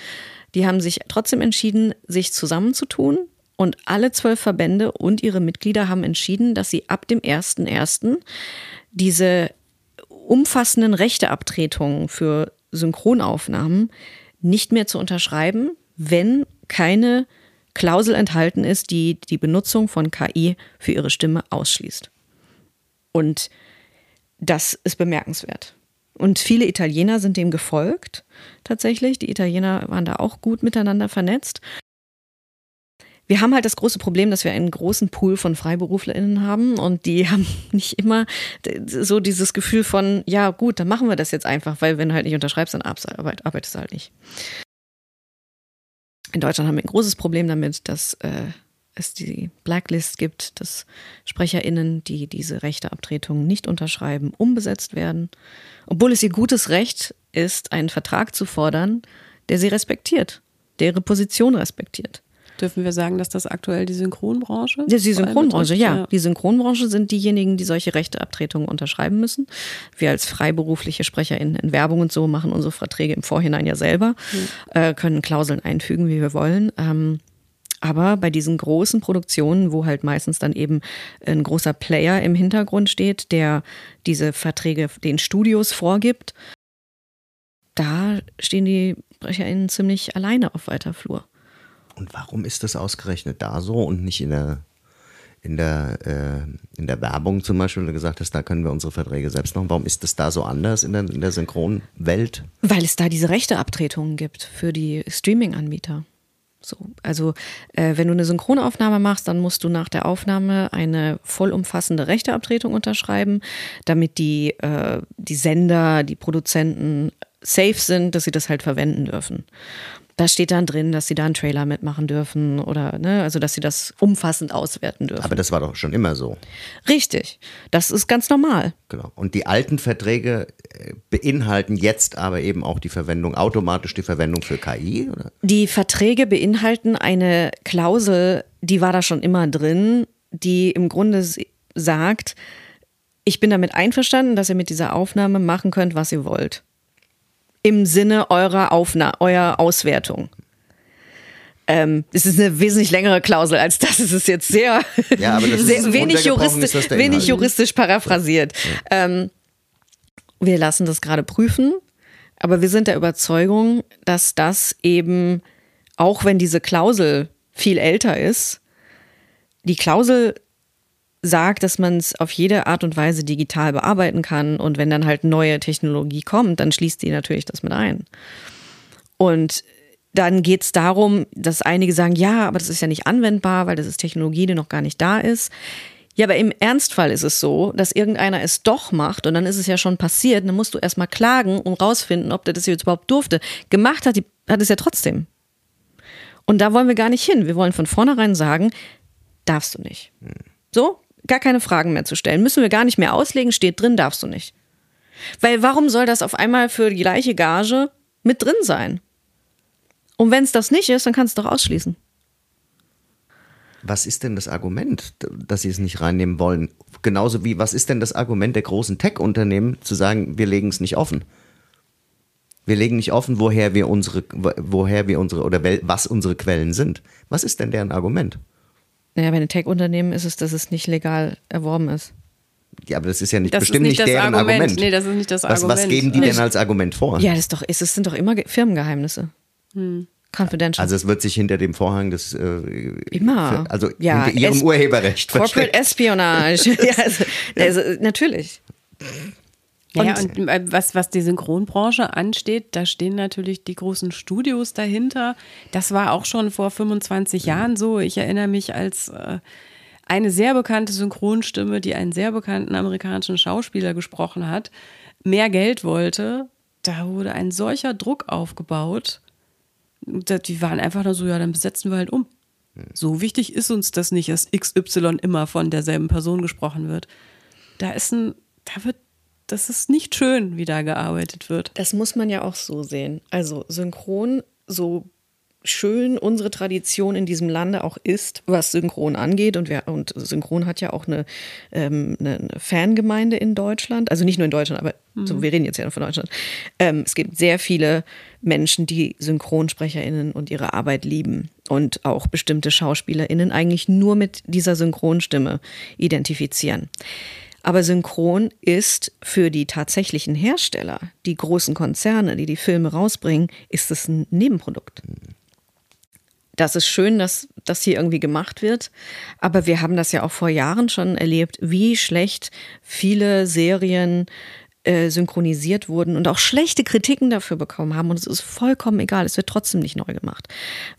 [SPEAKER 3] die haben sich trotzdem entschieden, sich zusammenzutun und alle zwölf Verbände und ihre Mitglieder haben entschieden, dass sie ab dem 1.1. diese umfassenden Rechteabtretungen für Synchronaufnahmen nicht mehr zu unterschreiben, wenn keine Klausel enthalten ist, die die Benutzung von KI für ihre Stimme ausschließt. Und das ist bemerkenswert. Und viele Italiener sind dem gefolgt, tatsächlich. Die Italiener waren da auch gut miteinander vernetzt. Wir haben halt das große Problem, dass wir einen großen Pool von FreiberuflerInnen haben und die haben nicht immer so dieses Gefühl von, ja gut, dann machen wir das jetzt einfach, weil wenn du halt nicht unterschreibst, dann arbeitest du halt nicht. In Deutschland haben wir ein großes Problem damit, dass äh, es die Blacklist gibt, dass SprecherInnen, die diese Rechteabtretungen nicht unterschreiben, umbesetzt werden, obwohl es ihr gutes Recht ist, einen Vertrag zu fordern, der sie respektiert, der ihre Position respektiert.
[SPEAKER 2] Dürfen wir sagen, dass das aktuell die Synchronbranche?
[SPEAKER 3] Ja, die Synchronbranche, ja. ja. Die Synchronbranche sind diejenigen, die solche Rechteabtretungen unterschreiben müssen. Wir als freiberufliche SprecherInnen in Werbung und so machen unsere Verträge im Vorhinein ja selber, mhm. äh, können Klauseln einfügen, wie wir wollen. Ähm, aber bei diesen großen Produktionen, wo halt meistens dann eben ein großer Player im Hintergrund steht, der diese Verträge den Studios vorgibt, da stehen die SprecherInnen ziemlich alleine auf weiter Flur.
[SPEAKER 1] Und warum ist das ausgerechnet da so und nicht in der, in der, äh, in der Werbung zum Beispiel, du gesagt hast, da können wir unsere Verträge selbst machen. Warum ist das da so anders in der, in der Synchronwelt?
[SPEAKER 3] Weil es da diese Rechteabtretungen gibt für die Streaming-Anbieter. So, also äh, wenn du eine Synchronaufnahme machst, dann musst du nach der Aufnahme eine vollumfassende Rechteabtretung unterschreiben, damit die, äh, die Sender, die Produzenten safe sind, dass sie das halt verwenden dürfen. Da steht dann drin, dass sie da einen Trailer mitmachen dürfen oder, ne, also dass sie das umfassend auswerten dürfen.
[SPEAKER 1] Aber das war doch schon immer so.
[SPEAKER 3] Richtig. Das ist ganz normal.
[SPEAKER 1] Genau. Und die alten Verträge äh, beinhalten jetzt aber eben auch die Verwendung, automatisch die Verwendung für KI? Oder?
[SPEAKER 3] Die Verträge beinhalten eine Klausel, die war da schon immer drin, die im Grunde sagt, ich bin damit einverstanden, dass ihr mit dieser Aufnahme machen könnt, was ihr wollt im Sinne eurer Aufna eurer Auswertung. Ähm, es ist eine wesentlich längere Klausel als das. Es ist jetzt sehr,
[SPEAKER 1] ja, sehr
[SPEAKER 3] wenig, juristisch, wenig juristisch paraphrasiert. Ja. Ähm, wir lassen das gerade prüfen, aber wir sind der Überzeugung, dass das eben, auch wenn diese Klausel viel älter ist, die Klausel sagt, dass man es auf jede Art und Weise digital bearbeiten kann und wenn dann halt neue Technologie kommt, dann schließt die natürlich das mit ein. Und dann geht es darum, dass einige sagen, ja, aber das ist ja nicht anwendbar, weil das ist Technologie, die noch gar nicht da ist. Ja, aber im Ernstfall ist es so, dass irgendeiner es doch macht und dann ist es ja schon passiert. Dann musst du erstmal klagen und rausfinden, ob der das jetzt überhaupt durfte. Gemacht hat, die, hat es ja trotzdem. Und da wollen wir gar nicht hin. Wir wollen von vornherein sagen, darfst du nicht. So, gar keine Fragen mehr zu stellen. Müssen wir gar nicht mehr auslegen, steht drin, darfst du nicht. Weil warum soll das auf einmal für die gleiche Gage mit drin sein? Und wenn es das nicht ist, dann kannst du doch ausschließen.
[SPEAKER 1] Was ist denn das Argument, dass sie es nicht reinnehmen wollen? Genauso wie, was ist denn das Argument der großen Tech-Unternehmen, zu sagen, wir legen es nicht offen? Wir legen nicht offen, woher wir unsere, woher wir unsere oder was unsere Quellen sind. Was ist denn deren Argument?
[SPEAKER 3] Naja, bei den Tech-Unternehmen ist es, dass es nicht legal erworben ist.
[SPEAKER 1] Ja, aber das ist ja nicht das bestimmt nicht, nicht deren Argument. Argument.
[SPEAKER 2] Nee, das ist nicht das was,
[SPEAKER 1] Argument. Was geben die denn als Argument vor?
[SPEAKER 3] Ja, das, ist doch, es sind doch immer Firmengeheimnise. Hm. Confidential.
[SPEAKER 1] Also es wird sich hinter dem Vorhang des äh,
[SPEAKER 3] immer,
[SPEAKER 1] für, also ja, hinter ihrem es Urheberrecht
[SPEAKER 3] Corporate versteckt. Espionage. ja, also, also, natürlich.
[SPEAKER 2] Ja, und, und äh, was, was die Synchronbranche ansteht, da stehen natürlich die großen Studios dahinter. Das war auch schon vor 25 Jahren so. Ich erinnere mich, als, äh, eine sehr bekannte Synchronstimme, die einen sehr bekannten amerikanischen Schauspieler gesprochen hat, mehr Geld wollte, da wurde ein solcher Druck aufgebaut. Die waren einfach nur so, ja, dann besetzen wir halt um. So wichtig ist uns das nicht, dass XY immer von derselben Person gesprochen wird. Da ist ein, da wird, das ist nicht schön, wie da gearbeitet wird.
[SPEAKER 3] Das muss man ja auch so sehen. Also synchron, so schön unsere Tradition in diesem Lande auch ist, was Synchron angeht. Und, wir, und Synchron hat ja auch eine, ähm, eine Fangemeinde in Deutschland. Also nicht nur in Deutschland, aber mhm. so, wir reden jetzt ja von Deutschland. Ähm, es gibt sehr viele Menschen, die SynchronsprecherInnen und ihre Arbeit lieben und auch bestimmte SchauspielerInnen eigentlich nur mit dieser Synchronstimme identifizieren. Aber Synchron ist für die tatsächlichen Hersteller, die großen Konzerne, die die Filme rausbringen, ist es ein Nebenprodukt. Das ist schön, dass das hier irgendwie gemacht wird. Aber wir haben das ja auch vor Jahren schon erlebt, wie schlecht viele Serien äh, synchronisiert wurden und auch schlechte Kritiken dafür bekommen haben. Und es ist vollkommen egal, es wird trotzdem nicht neu gemacht.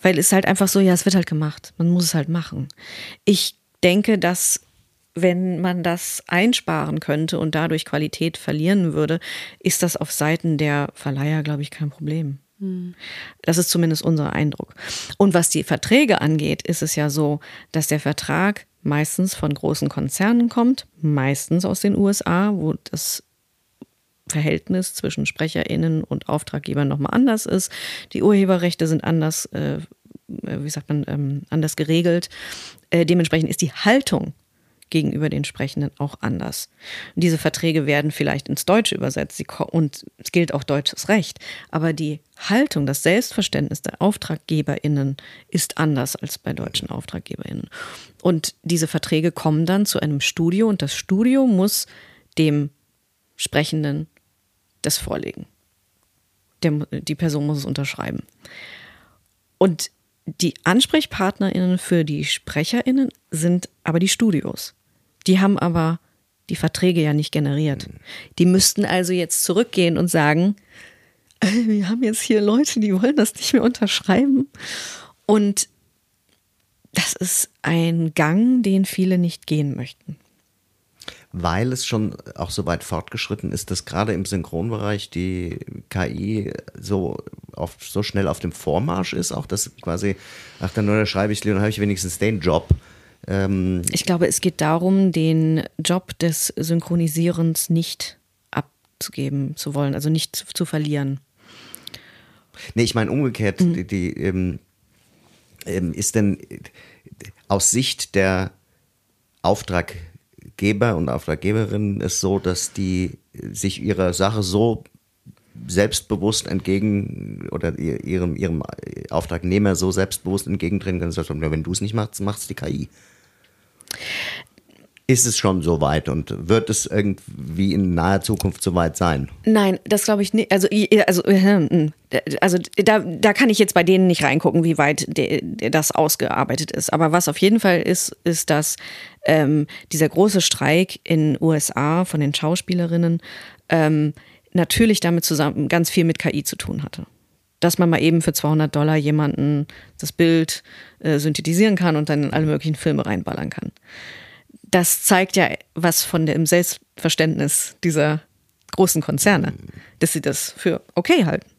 [SPEAKER 3] Weil es halt einfach so, ja, es wird halt gemacht. Man muss es halt machen. Ich denke, dass wenn man das einsparen könnte und dadurch Qualität verlieren würde, ist das auf Seiten der Verleiher, glaube ich, kein Problem. Das ist zumindest unser Eindruck. Und was die Verträge angeht, ist es ja so, dass der Vertrag meistens von großen Konzernen kommt, meistens aus den USA, wo das Verhältnis zwischen SprecherInnen und Auftraggebern nochmal anders ist. Die Urheberrechte sind anders, äh, wie sagt man, ähm, anders geregelt. Äh, dementsprechend ist die Haltung gegenüber den Sprechenden auch anders. Und diese Verträge werden vielleicht ins Deutsche übersetzt und es gilt auch deutsches Recht. Aber die Haltung, das Selbstverständnis der AuftraggeberInnen ist anders als bei deutschen AuftraggeberInnen. Und diese Verträge kommen dann zu einem Studio und das Studio muss dem Sprechenden das vorlegen. Der, die Person muss es unterschreiben. Und die AnsprechpartnerInnen für die SprecherInnen sind aber die Studios. Die haben aber die Verträge ja nicht generiert. Die müssten also jetzt zurückgehen und sagen, wir haben jetzt hier Leute, die wollen das nicht mehr unterschreiben. Und das ist ein Gang, den viele nicht gehen möchten.
[SPEAKER 1] Weil es schon auch so weit fortgeschritten ist, dass gerade im Synchronbereich die KI so, auf, so schnell auf dem Vormarsch ist, auch dass quasi, ach, dann schreibe ich, dann habe ich wenigstens den Job.
[SPEAKER 3] Ähm ich glaube, es geht darum, den Job des Synchronisierens nicht abzugeben zu wollen, also nicht zu, zu verlieren.
[SPEAKER 1] Nee, ich meine umgekehrt, mhm. die, die ähm, ähm, ist denn aus Sicht der Auftraggeber und Auftraggeberinnen es so, dass die sich ihrer Sache so selbstbewusst entgegen oder ihrem, ihrem Auftragnehmer so selbstbewusst entgegentreten können, dass wenn du es nicht machst, machst die KI. Ist es schon so weit und wird es irgendwie in naher Zukunft so weit sein?
[SPEAKER 3] Nein, das glaube ich nicht. Also, also, äh, hm, also da, da kann ich jetzt bei denen nicht reingucken, wie weit de, de das ausgearbeitet ist. Aber was auf jeden Fall ist, ist, dass ähm, dieser große Streik in USA von den Schauspielerinnen ähm, natürlich damit zusammen ganz viel mit KI zu tun hatte dass man mal eben für 200 Dollar jemanden das Bild äh, synthetisieren kann und dann in alle möglichen Filme reinballern kann. Das zeigt ja was von dem Selbstverständnis dieser großen Konzerne, dass sie das für okay halten.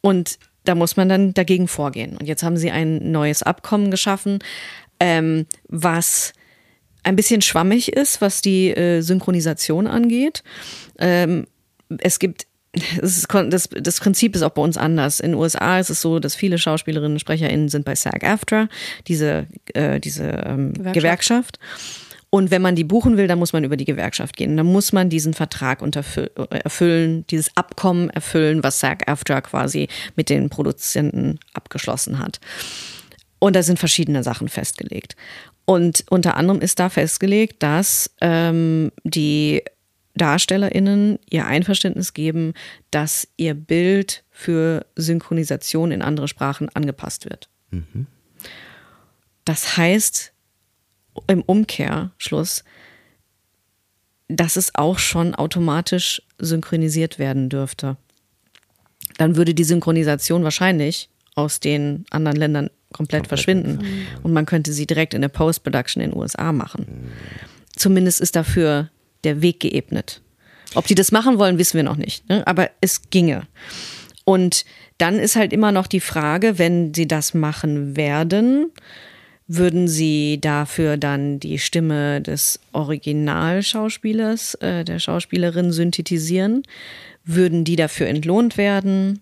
[SPEAKER 3] Und da muss man dann dagegen vorgehen. Und jetzt haben sie ein neues Abkommen geschaffen, ähm, was ein bisschen schwammig ist, was die äh, Synchronisation angeht. Ähm, es gibt das, das, das, Prinzip ist auch bei uns anders. In den USA ist es so, dass viele Schauspielerinnen und SprecherInnen sind bei SAG-AFTRA, diese, äh, diese ähm, Gewerkschaft. Gewerkschaft. Und wenn man die buchen will, dann muss man über die Gewerkschaft gehen. Dann muss man diesen Vertrag erfüllen, dieses Abkommen erfüllen, was SAG-AFTRA quasi mit den Produzenten abgeschlossen hat. Und da sind verschiedene Sachen festgelegt. Und unter anderem ist da festgelegt, dass ähm, die DarstellerInnen ihr Einverständnis geben, dass ihr Bild für Synchronisation in andere Sprachen angepasst wird. Mhm. Das heißt im Umkehrschluss, dass es auch schon automatisch synchronisiert werden dürfte. Dann würde die Synchronisation wahrscheinlich aus den anderen Ländern komplett, verschwinden. Und man könnte sie direkt in der Post-Production in den USA machen. Zumindest ist dafür der Weg geebnet. Ob die das machen wollen, wissen wir noch nicht. Ne? Aber es ginge. Und dann ist halt immer noch die Frage, wenn sie das machen werden, würden Sie dafür dann die Stimme des Originalschauspielers, äh, der Schauspielerin synthetisieren? Würden die dafür entlohnt werden?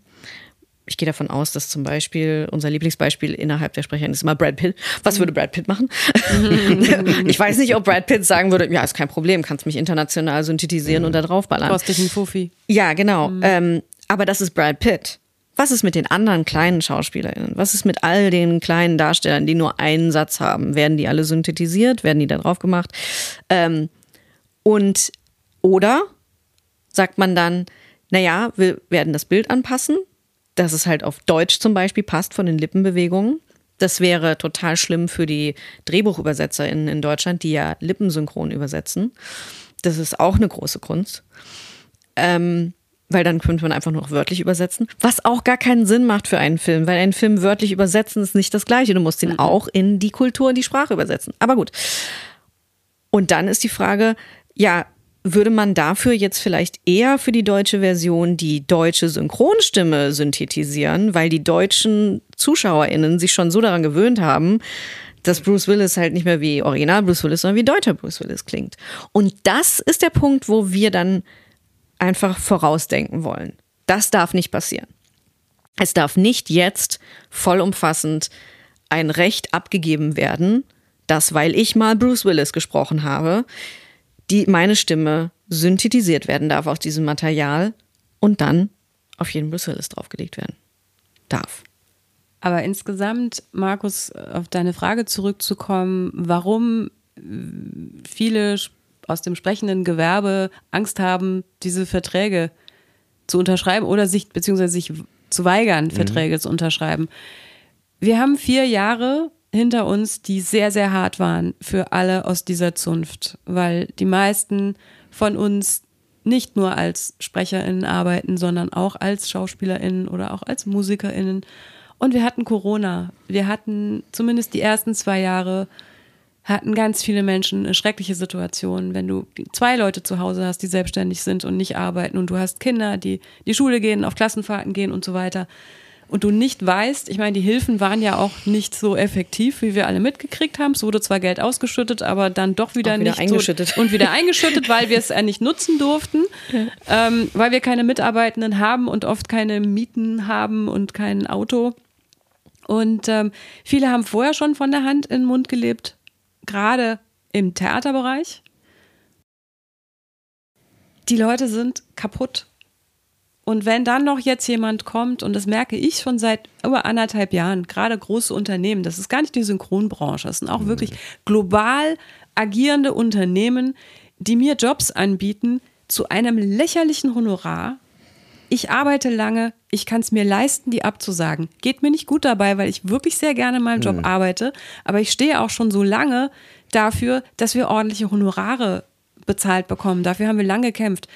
[SPEAKER 3] Ich gehe davon aus, dass zum Beispiel unser Lieblingsbeispiel innerhalb der Sprecherin ist immer Brad Pitt. Was würde Brad Pitt machen? ich weiß nicht, ob Brad Pitt sagen würde, ja, ist kein Problem, kannst mich international synthetisieren und da draufballern.
[SPEAKER 2] Brauchst dich ein Fuffi.
[SPEAKER 3] Ja, genau. Mhm. Ähm, aber das ist Brad Pitt. Was ist mit den anderen kleinen SchauspielerInnen? Was ist mit all den kleinen Darstellern, die nur einen Satz haben? Werden die alle synthetisiert? Werden die da drauf gemacht? Ähm, und oder sagt man dann, naja, wir werden das Bild anpassen, dass es halt auf Deutsch zum Beispiel passt von den Lippenbewegungen. Das wäre total schlimm für die DrehbuchübersetzerInnen in Deutschland, die ja lippensynchron übersetzen. Das ist auch eine große Kunst. Ähm, weil dann könnte man einfach nur noch wörtlich übersetzen, was auch gar keinen Sinn macht für einen Film, weil einen Film wörtlich übersetzen ist nicht das Gleiche. Du musst ihn mhm. auch in die Kultur, in die Sprache übersetzen. Aber gut. Und dann ist die Frage, ja, würde man dafür jetzt vielleicht eher für die deutsche Version die deutsche Synchronstimme synthetisieren, weil die deutschen ZuschauerInnen sich schon so daran gewöhnt haben, dass Bruce Willis halt nicht mehr wie Original Bruce Willis, sondern wie deutscher Bruce Willis klingt. Und das ist der Punkt, wo wir dann einfach vorausdenken wollen. Das darf nicht passieren. Es darf nicht jetzt vollumfassend ein Recht abgegeben werden, dass, weil ich mal Bruce Willis gesprochen habe, die meine Stimme synthetisiert werden darf aus diesem Material und dann auf jeden Bruce Willis draufgelegt werden darf.
[SPEAKER 2] Aber insgesamt, Markus, auf deine Frage zurückzukommen, warum viele aus dem sprechenden Gewerbe Angst haben, diese Verträge zu unterschreiben oder sich, beziehungsweise sich zu weigern, mhm. Verträge zu unterschreiben. Wir haben vier Jahre hinter uns, die sehr, sehr hart waren für alle aus dieser Zunft, weil die meisten von uns nicht nur als SprecherInnen arbeiten, sondern auch als SchauspielerInnen oder auch als MusikerInnen. Und wir hatten Corona. Wir hatten zumindest die ersten zwei Jahre hatten ganz viele Menschen eine schreckliche Situation, wenn du zwei Leute zu Hause hast, die selbstständig sind und nicht arbeiten und du hast Kinder, die die Schule gehen, auf Klassenfahrten gehen und so weiter und du nicht weißt, ich meine, die Hilfen waren ja auch nicht so effektiv, wie wir alle mitgekriegt haben. Es wurde zwar Geld ausgeschüttet, aber dann doch wieder, wieder nicht
[SPEAKER 3] eingeschüttet.
[SPEAKER 2] So, und wieder eingeschüttet, weil wir es ja nicht nutzen durften, ähm, weil wir keine Mitarbeitenden haben und oft keine Mieten haben und kein Auto. Und ähm, viele haben vorher schon von der Hand in den Mund gelebt gerade im Theaterbereich. Die Leute sind kaputt. Und wenn dann noch jetzt jemand kommt, und das merke ich schon seit über anderthalb Jahren, gerade große Unternehmen, das ist gar nicht die Synchronbranche, das sind auch wirklich global agierende Unternehmen, die mir Jobs anbieten zu einem lächerlichen Honorar, ich arbeite lange, ich kann es mir leisten, die abzusagen. Geht mir nicht gut dabei, weil ich wirklich sehr gerne in meinem Job mhm. arbeite, aber ich stehe auch schon so lange dafür, dass wir ordentliche Honorare bezahlt bekommen. Dafür haben wir lange gekämpft.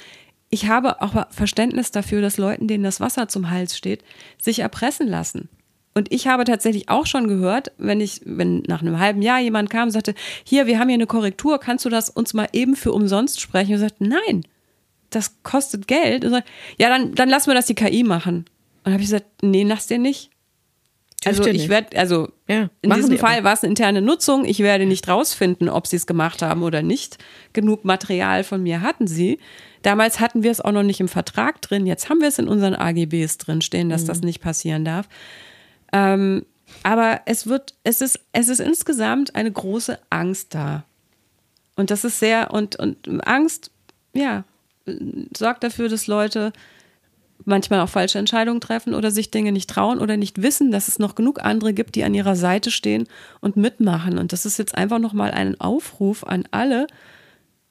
[SPEAKER 2] Ich habe auch Verständnis dafür, dass Leuten, denen das Wasser zum Hals steht, sich erpressen lassen. Und ich habe tatsächlich auch schon gehört, wenn ich, wenn nach einem halben Jahr jemand kam und sagte, hier, wir haben hier eine Korrektur, kannst du das uns mal eben für umsonst sprechen? Und ich sagte, nein, das kostet Geld. Und so, ja, dann, dann lassen wir das die KI machen. Und habe ich gesagt, nee, lass dir nicht. Also ich werde, also ja, in diesem Fall war es eine interne Nutzung. Ich werde nicht rausfinden, ob sie es gemacht haben oder nicht. Genug Material von mir hatten sie. Damals hatten wir es auch noch nicht im Vertrag drin. Jetzt haben wir es in unseren AGBs drin stehen, dass mhm. das nicht passieren darf. Ähm, aber es wird, es ist, es ist insgesamt eine große Angst da. Und das ist sehr, und, und Angst, ja, sorgt dafür, dass Leute manchmal auch falsche Entscheidungen treffen oder sich Dinge nicht trauen oder nicht wissen, dass es noch genug andere gibt, die an ihrer Seite stehen und mitmachen. Und das ist jetzt einfach nochmal ein Aufruf an alle.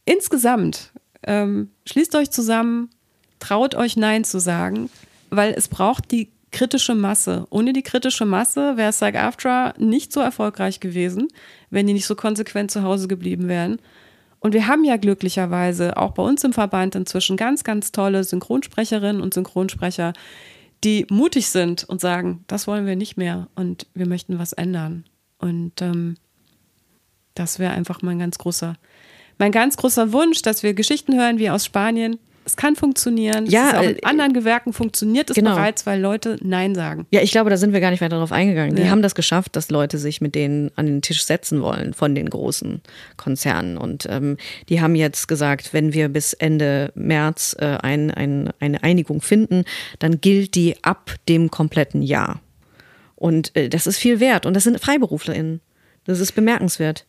[SPEAKER 2] Insgesamt, ähm, schließt euch zusammen, traut euch Nein zu sagen, weil es braucht die kritische Masse. Ohne die kritische Masse wäre SAG-AFTRA nicht so erfolgreich gewesen, wenn die nicht so konsequent zu Hause geblieben wären. Und wir haben ja glücklicherweise auch bei uns im Verband inzwischen ganz, ganz tolle Synchronsprecherinnen und Synchronsprecher, die mutig sind und sagen, das wollen wir nicht mehr und wir möchten was ändern. Und ähm, das wäre einfach mein ganz großer, mein ganz großer Wunsch, dass wir Geschichten hören wie aus Spanien, es kann funktionieren.
[SPEAKER 3] Ja,
[SPEAKER 2] in
[SPEAKER 3] äh,
[SPEAKER 2] anderen Gewerken funktioniert es
[SPEAKER 3] genau.
[SPEAKER 2] bereits, weil Leute Nein sagen.
[SPEAKER 3] Ja, ich glaube, da sind wir gar nicht weiter darauf eingegangen. Die
[SPEAKER 2] Ja.
[SPEAKER 3] haben das geschafft, dass Leute sich mit denen an den Tisch setzen wollen von den großen Konzernen. Und ähm, die haben jetzt gesagt, wenn wir bis Ende März äh, ein, ein, eine Einigung finden, dann gilt die ab dem kompletten Jahr. Und äh, das ist viel wert. Und das sind FreiberuflerInnen. Das ist bemerkenswert.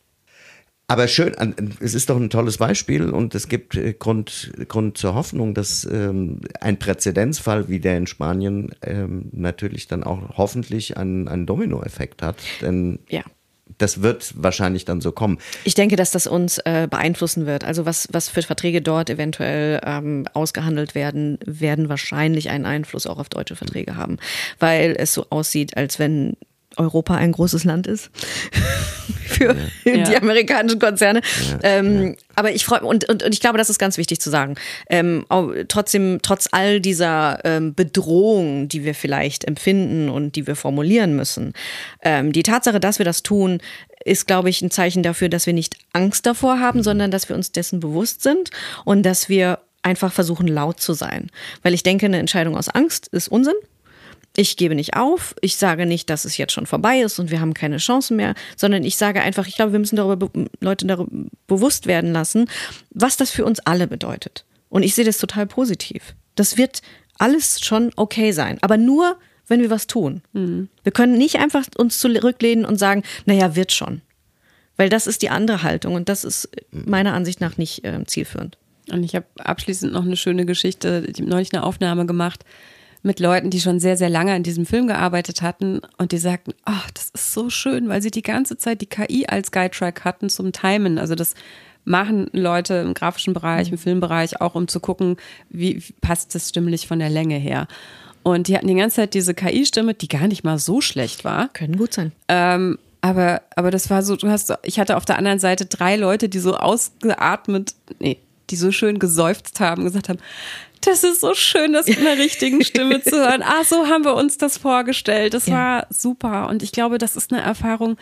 [SPEAKER 1] Aber schön, es ist doch ein tolles Beispiel und es gibt äh, Grund, Grund zur Hoffnung, dass ähm, ein Präzedenzfall wie der in Spanien ähm, natürlich dann auch hoffentlich einen, einen Dominoeffekt hat. Denn
[SPEAKER 3] Ja.
[SPEAKER 1] das wird wahrscheinlich dann so kommen.
[SPEAKER 3] Ich denke, dass das uns äh, beeinflussen wird. Also was, was für Verträge dort eventuell ähm, ausgehandelt werden, werden wahrscheinlich einen Einfluss auch auf deutsche Verträge haben, weil es so aussieht, als wenn Europa ein großes Land ist für die
[SPEAKER 2] Ja.
[SPEAKER 3] amerikanischen Konzerne. ähm, Aber ich freue und, und, und ich glaube, das ist ganz wichtig zu sagen. Ähm, trotzdem, trotz all dieser ähm, Bedrohung, die wir vielleicht empfinden und die wir formulieren müssen, ähm, die Tatsache, dass wir das tun, ist, glaube ich, ein Zeichen dafür, dass wir nicht Angst davor haben, sondern dass wir uns dessen bewusst sind und dass wir einfach versuchen, laut zu sein. Weil ich denke, eine Entscheidung aus Angst ist Unsinn. Ich gebe nicht auf, ich sage nicht, dass es jetzt schon vorbei ist und wir haben keine Chancen mehr, sondern ich sage einfach, ich glaube, wir müssen darüber be- Leute darüber bewusst werden lassen, was das für uns alle bedeutet. Und ich sehe das total positiv. Das wird alles schon okay sein, aber nur, wenn wir was tun. Wir können nicht einfach uns zurücklehnen und sagen, naja, wird schon. Weil das ist die andere Haltung und das ist meiner Ansicht nach nicht äh, zielführend.
[SPEAKER 2] Und ich habe abschließend noch eine schöne Geschichte, ich habe neulich eine Aufnahme gemacht mit Leuten, die schon sehr, sehr lange an diesem Film gearbeitet hatten und die sagten, ach, das ist so schön, weil sie die ganze Zeit die KI als Guide-Track hatten zum Timen. Also das machen Leute im grafischen Bereich, im Filmbereich auch, um zu gucken, wie passt das stimmlich von der Länge her. Und die hatten die ganze Zeit diese KI-Stimme, die gar nicht mal so schlecht war.
[SPEAKER 3] Können gut sein.
[SPEAKER 2] Ähm, aber, aber das war so, du hast, so- ich hatte auf der anderen Seite drei Leute, die so ausgeatmet, nee, die so schön geseufzt haben, gesagt haben, das ist so schön, das in der richtigen Stimme zu hören. Ah, so haben wir uns das vorgestellt. Das
[SPEAKER 3] Ja.
[SPEAKER 2] war super. Und ich glaube, das ist eine Erfahrung,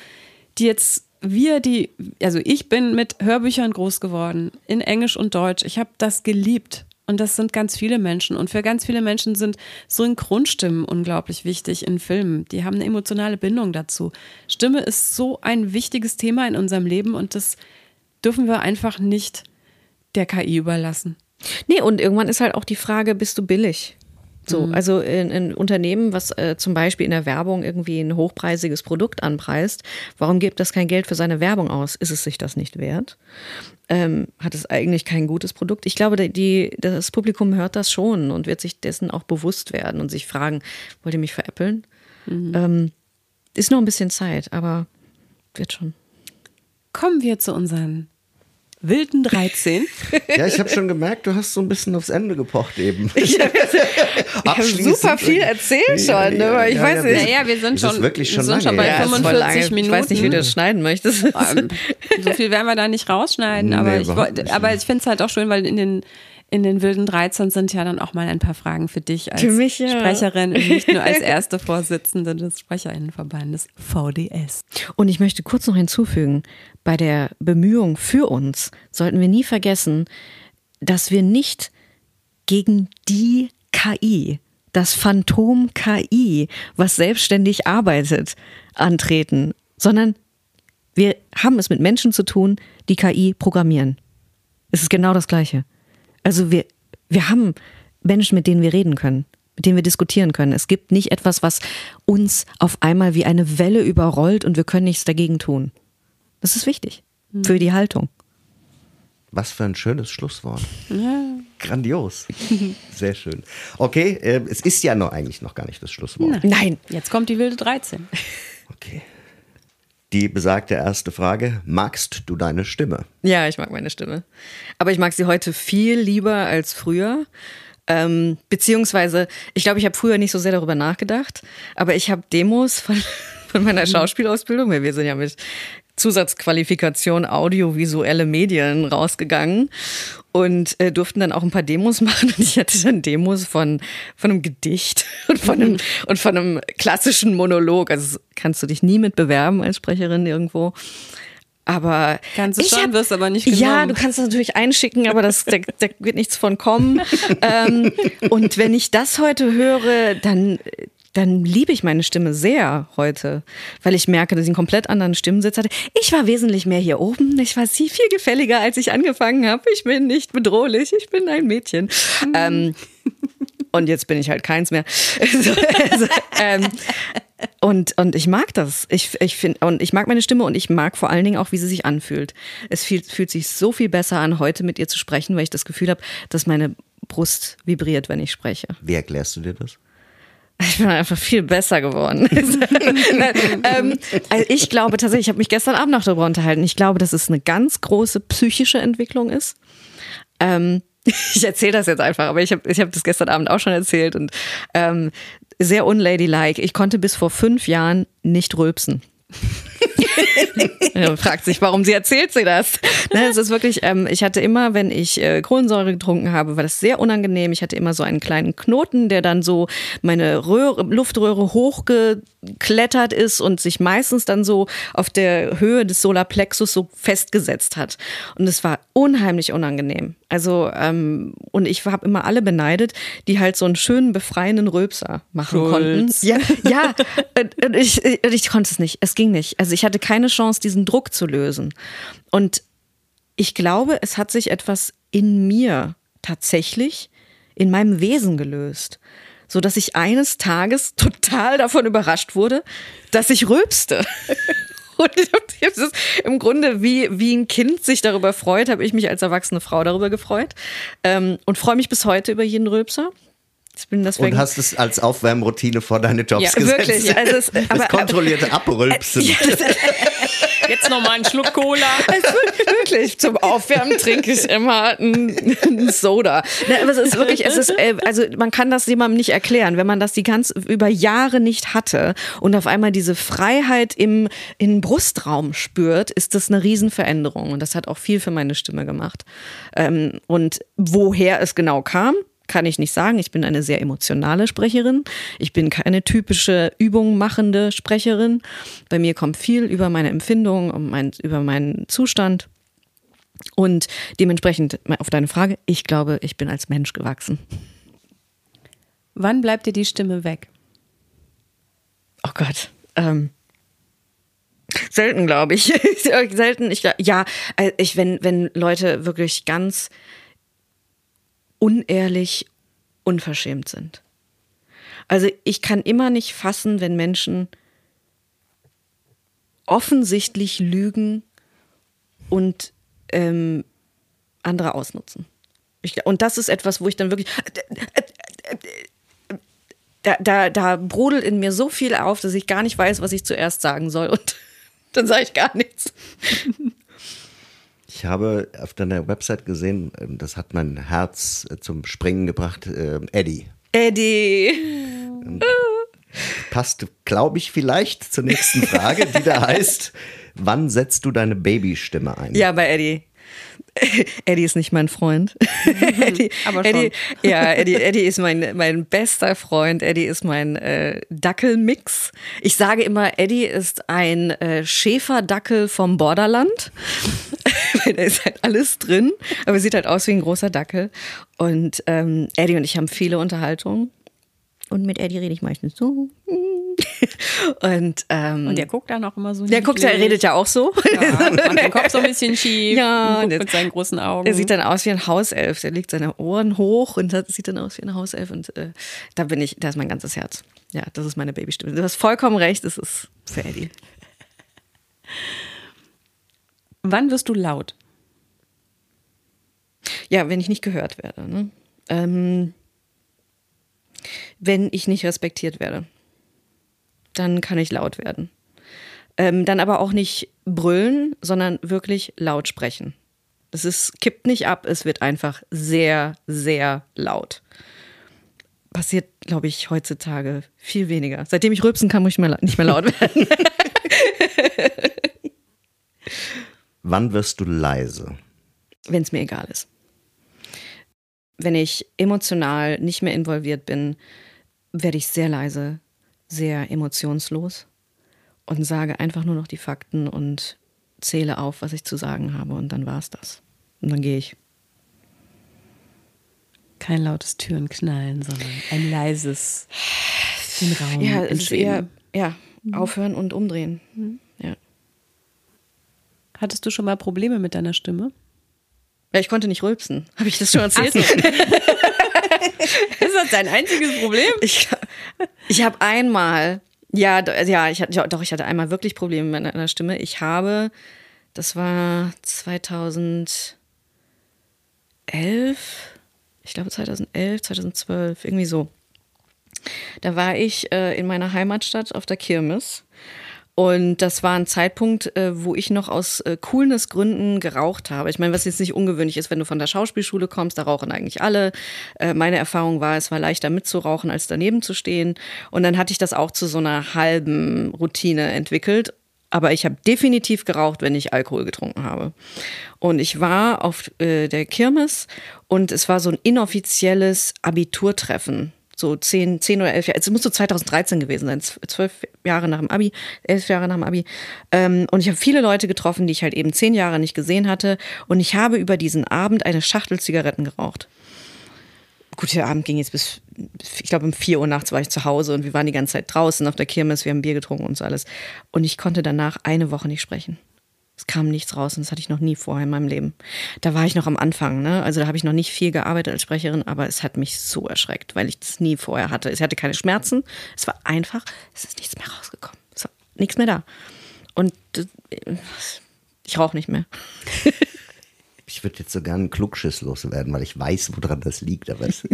[SPEAKER 2] die jetzt wir, die, also ich bin mit Hörbüchern groß geworden, in Englisch und Deutsch. Ich habe das geliebt. Und das sind ganz viele Menschen. Und für ganz viele Menschen sind Synchronstimmen unglaublich wichtig in Filmen. Die haben eine emotionale Bindung dazu. Stimme ist so ein wichtiges Thema in unserem Leben und das dürfen wir einfach nicht der KI überlassen.
[SPEAKER 3] Nee, und irgendwann ist halt auch die Frage, bist du billig? So, also in, in Unternehmen, was äh, zum Beispiel in der Werbung irgendwie ein hochpreisiges Produkt anpreist, warum gibt das kein Geld für seine Werbung aus? Ist es sich das nicht wert? Ähm, hat es eigentlich kein gutes Produkt? Ich glaube, die, das Publikum hört das schon und wird sich dessen auch bewusst werden und sich fragen, wollt ihr mich veräppeln? Ähm, ist noch ein bisschen Zeit, aber wird schon.
[SPEAKER 2] Kommen wir zu unseren wilden 13.
[SPEAKER 1] Ja, ich habe schon gemerkt, du hast so ein bisschen aufs Ende gepocht eben.
[SPEAKER 3] Ich habe super viel erzählt schon, ne? aber ich weiß nicht.
[SPEAKER 2] Naja, wir sind schon,
[SPEAKER 1] wirklich
[SPEAKER 2] wir
[SPEAKER 1] schon
[SPEAKER 2] sind
[SPEAKER 1] lange
[SPEAKER 2] schon bei
[SPEAKER 1] her.
[SPEAKER 3] Ja, ist voll
[SPEAKER 2] 45
[SPEAKER 3] lange.
[SPEAKER 2] Minuten.
[SPEAKER 3] Ich weiß nicht, wie du das schneiden möchtest.
[SPEAKER 2] So viel werden wir da nicht rausschneiden, aber
[SPEAKER 1] Nee,
[SPEAKER 2] ich, wollte-
[SPEAKER 1] nicht.
[SPEAKER 2] aber ich finde es halt auch schön, weil in den, in den wilden 13 sind ja dann auch mal ein paar Fragen für dich als
[SPEAKER 3] Für mich, ja.
[SPEAKER 2] Sprecherin und nicht nur als erste Vorsitzende des Sprecherinnenverbandes VDS.
[SPEAKER 3] Und ich möchte kurz noch hinzufügen, bei der Bemühung für uns sollten wir nie vergessen, dass wir nicht gegen die KI, das Phantom KI, was selbstständig arbeitet, antreten, sondern wir haben es mit Menschen zu tun, die KI programmieren. Es ist genau das Gleiche. Also wir, wir haben Menschen, mit denen wir reden können, mit denen wir diskutieren können. Es gibt nicht etwas, was uns auf einmal wie eine Welle überrollt und wir können nichts dagegen tun. Das ist wichtig für die Haltung.
[SPEAKER 1] Was für ein schönes Schlusswort. Grandios. Sehr schön. Okay, äh, es ist ja noch eigentlich noch gar nicht das Schlusswort.
[SPEAKER 3] Nein.
[SPEAKER 2] Jetzt kommt die wilde 13.
[SPEAKER 1] Okay. Die besagte erste Frage: Magst du deine Stimme?
[SPEAKER 3] Ja, ich mag meine Stimme. Aber ich mag sie heute viel lieber als früher. Ähm, beziehungsweise, ich glaube, ich habe früher nicht so sehr darüber nachgedacht, aber ich habe Demos von, von meiner Schauspielausbildung, weil wir sind ja mit Zusatzqualifikation audiovisuelle Medien rausgegangen. Und äh, durften dann auch ein paar Demos machen. Und ich hatte dann Demos von, von einem Gedicht und von einem, und von einem klassischen Monolog. Also kannst du dich nie mit bewerben als Sprecherin irgendwo. Aber
[SPEAKER 2] Kannst du
[SPEAKER 3] ich
[SPEAKER 2] schon,
[SPEAKER 3] hab-
[SPEAKER 2] wirst aber nicht genommen.
[SPEAKER 3] Ja, du kannst das natürlich einschicken, aber das, da, da wird nichts von kommen. ähm, und wenn ich das heute höre, dann, dann liebe ich meine Stimme sehr heute, weil ich merke, dass ich einen komplett anderen Stimmensitz hatte. Ich war wesentlich mehr hier oben. Ich war sie viel gefälliger, als ich angefangen habe. Ich bin nicht bedrohlich. Ich bin ein Mädchen. Ähm, und jetzt bin ich halt keins mehr. Also, also, ähm, und, und ich mag das. Ich, ich find, und ich mag meine Stimme und ich mag vor allen Dingen auch, wie sie sich anfühlt. Es fühlt, fühlt sich so viel besser an, heute mit ihr zu sprechen, weil ich das Gefühl habe, dass meine Brust vibriert, wenn ich spreche.
[SPEAKER 1] Wie erklärst du dir das?
[SPEAKER 3] Ich bin einfach viel besser geworden. ähm, also ich glaube tatsächlich, ich habe mich gestern Abend noch darüber unterhalten. Ich glaube, dass es eine ganz große psychische Entwicklung ist. Ähm, ich erzähle das jetzt einfach, aber ich habe ich hab das gestern Abend auch schon erzählt und ähm, sehr unladylike. Ich konnte bis vor fünf Jahren nicht rülpsen. Man fragt sich, warum sie erzählt sie das. Ne, es ist wirklich, ähm, ich hatte immer, wenn ich äh, Kohlensäure getrunken habe, war das sehr unangenehm. Ich hatte immer so einen kleinen Knoten, der dann so meine Röhre, Luftröhre hochgeklettert ist und sich meistens dann so auf der Höhe des Solarplexus so festgesetzt hat. Und es war unheimlich unangenehm. Also, ähm, und ich habe immer alle beneidet, die halt so einen schönen, befreienden Rülpser machen
[SPEAKER 2] Schulz.
[SPEAKER 3] konnten. Ja, ja. Ich, und ich konnte es nicht. Es ging nicht. Also ich hatte keine Chance, diesen Druck zu lösen. Und ich glaube, es hat sich etwas in mir tatsächlich in meinem Wesen gelöst. So dass ich eines Tages total davon überrascht wurde, dass ich rülpste. Und das im Grunde, wie, wie ein Kind sich darüber freut, habe ich mich als erwachsene Frau darüber gefreut. Ähm, und freue mich bis heute über jeden Rülpser. Ich bin deswegen.
[SPEAKER 1] Und hast es als Aufwärmroutine vor deine Jobs
[SPEAKER 3] Ja,
[SPEAKER 1] gesetzt.
[SPEAKER 3] wirklich. Also es-
[SPEAKER 1] das
[SPEAKER 3] aber-
[SPEAKER 1] kontrollierte Abrülpsen.
[SPEAKER 3] Ja, das,
[SPEAKER 2] Jetzt noch mal einen Schluck Cola.
[SPEAKER 3] wirklich zum Aufwärmen trinke ich immer einen Soda. Ne, aber es ist wirklich, es ist, äh, also man kann das jemandem nicht erklären, wenn man das die ganz über Jahre nicht hatte und auf einmal diese Freiheit im, im Brustraum spürt, ist das eine Riesenveränderung und das hat auch viel für meine Stimme gemacht. Ähm, und woher es genau kam, kann ich nicht sagen. Ich bin eine sehr emotionale Sprecherin. Ich bin keine typische Übung machende Sprecherin. Bei mir kommt viel über meine Empfindung und mein, über meinen Zustand. Und dementsprechend auf deine Frage, ich glaube, ich bin als Mensch gewachsen.
[SPEAKER 2] Wann bleibt dir die Stimme weg?
[SPEAKER 3] Oh Gott. Ähm, selten, glaube ich. selten. Ich, ja, äh, ich, wenn, wenn Leute wirklich ganz unehrlich, unverschämt sind. Also ich kann immer nicht fassen, wenn Menschen offensichtlich lügen und ähm, andere ausnutzen. Ich, und das ist etwas, wo ich dann wirklich da, da, da brodelt in mir so viel auf, dass ich gar nicht weiß, was ich zuerst sagen soll. Und dann sage ich gar nichts.
[SPEAKER 1] Ich habe auf deiner Website gesehen, ähm, das hat mein Herz äh, zum Springen gebracht, äh, Eddie.
[SPEAKER 3] Eddie.
[SPEAKER 1] Passt, glaube ich, vielleicht zur nächsten Frage, die da heißt, wann setzt du deine Babystimme ein?
[SPEAKER 3] Ja, bei Eddie. Eddie ist nicht mein Freund. Eddie,
[SPEAKER 2] aber schon.
[SPEAKER 3] Eddie, ja, Eddie, Eddie ist mein, mein bester Freund. Eddie ist mein äh, Dackelmix. Ich sage immer, Eddie ist ein äh, Schäferdackel vom Borderland. Da ist halt alles drin, aber er sieht halt aus wie ein großer Dackel. Und ähm, Eddie und ich haben viele Unterhaltungen. Und mit Eddie rede ich meistens so. Und, ähm,
[SPEAKER 2] Und der guckt dann auch immer so.
[SPEAKER 3] der guckt, der
[SPEAKER 2] niedlich.
[SPEAKER 3] redet ja auch so.
[SPEAKER 2] Ja, macht den Kopf so ein bisschen schief.
[SPEAKER 3] Ja,
[SPEAKER 2] und guckt mit seinen großen Augen.
[SPEAKER 3] Er sieht dann aus wie ein Hauself. Der legt seine Ohren hoch und hat, sieht dann aus wie ein Hauself. Und äh, da bin ich, da ist mein ganzes Herz. Ja, das ist meine Babystimme. Du hast vollkommen recht, es ist für Eddie.
[SPEAKER 2] Wann wirst du laut?
[SPEAKER 3] Ja, wenn ich nicht gehört werde. Ne? Ähm, wenn ich nicht respektiert werde, dann kann ich laut werden. Ähm, dann aber auch nicht brüllen, sondern wirklich laut sprechen. Es ist, kippt nicht ab, es wird einfach sehr, sehr laut. Passiert, glaube ich, heutzutage viel weniger. Seitdem ich rülpsen kann, muss ich mehr, nicht mehr laut werden.
[SPEAKER 1] Wann wirst du leise?
[SPEAKER 3] wenn es mir egal ist. Wenn ich emotional nicht mehr involviert bin, werde ich sehr leise, sehr emotionslos und sage einfach nur noch die Fakten und zähle auf, was ich zu sagen habe und dann war es das. Und dann gehe ich.
[SPEAKER 2] Kein lautes Türenknallen, sondern ein leises den Raum
[SPEAKER 3] Ja, es eher, ja, aufhören und umdrehen. Ja.
[SPEAKER 2] Hattest du schon mal Probleme mit deiner Stimme?
[SPEAKER 3] Ja, ich konnte nicht rülpsen. Habe ich das schon erzählt?
[SPEAKER 2] Ist das dein einziges Problem?
[SPEAKER 3] Ich, ich habe einmal, ja, do- ja, ich hatte, doch, ich hatte einmal wirklich Probleme mit meiner Stimme. Ich habe, das war 2011, ich glaube 2011, 2012, irgendwie so. Da war ich äh, in meiner Heimatstadt auf der Kirmes. Und das war ein Zeitpunkt, äh, wo ich noch aus äh, Coolness-Gründen geraucht habe. Ich meine, was jetzt nicht ungewöhnlich ist, wenn du von der Schauspielschule kommst, da rauchen eigentlich alle. Äh, meine Erfahrung war, es war leichter mitzurauchen, als daneben zu stehen. Und dann hatte ich das auch zu so einer halben Routine entwickelt. Aber ich habe definitiv geraucht, wenn ich Alkohol getrunken habe. Und ich war auf äh, der Kirmes und es war so ein inoffizielles Abiturtreffen so zehn, zehn oder elf Jahre, es muss so 2013 gewesen sein, zwölf Jahre nach dem Abi, elf Jahre nach dem Abi. Ähm, und ich habe viele Leute getroffen, die ich halt eben zehn Jahre nicht gesehen hatte. Und ich habe über diesen Abend eine Schachtel Zigaretten geraucht. Gut, der Abend ging jetzt bis, ich glaube, um vier Uhr nachts war ich zu Hause und wir waren die ganze Zeit draußen auf der Kirmes, wir haben Bier getrunken und so alles. Und ich konnte danach eine Woche nicht sprechen. Es kam nichts raus und das hatte ich noch nie vorher in meinem Leben. Da war ich noch am Anfang, ne? Also da habe ich noch nicht viel gearbeitet als Sprecherin, aber es hat mich so erschreckt, weil ich das nie vorher hatte. Ich hatte keine Schmerzen. Es war einfach, es ist nichts mehr rausgekommen. Es war nichts mehr da. Und äh, ich rauche nicht mehr.
[SPEAKER 1] Ich würde jetzt so gerne einen Klugschiss loswerden, weil ich weiß, woran das liegt. Aber es,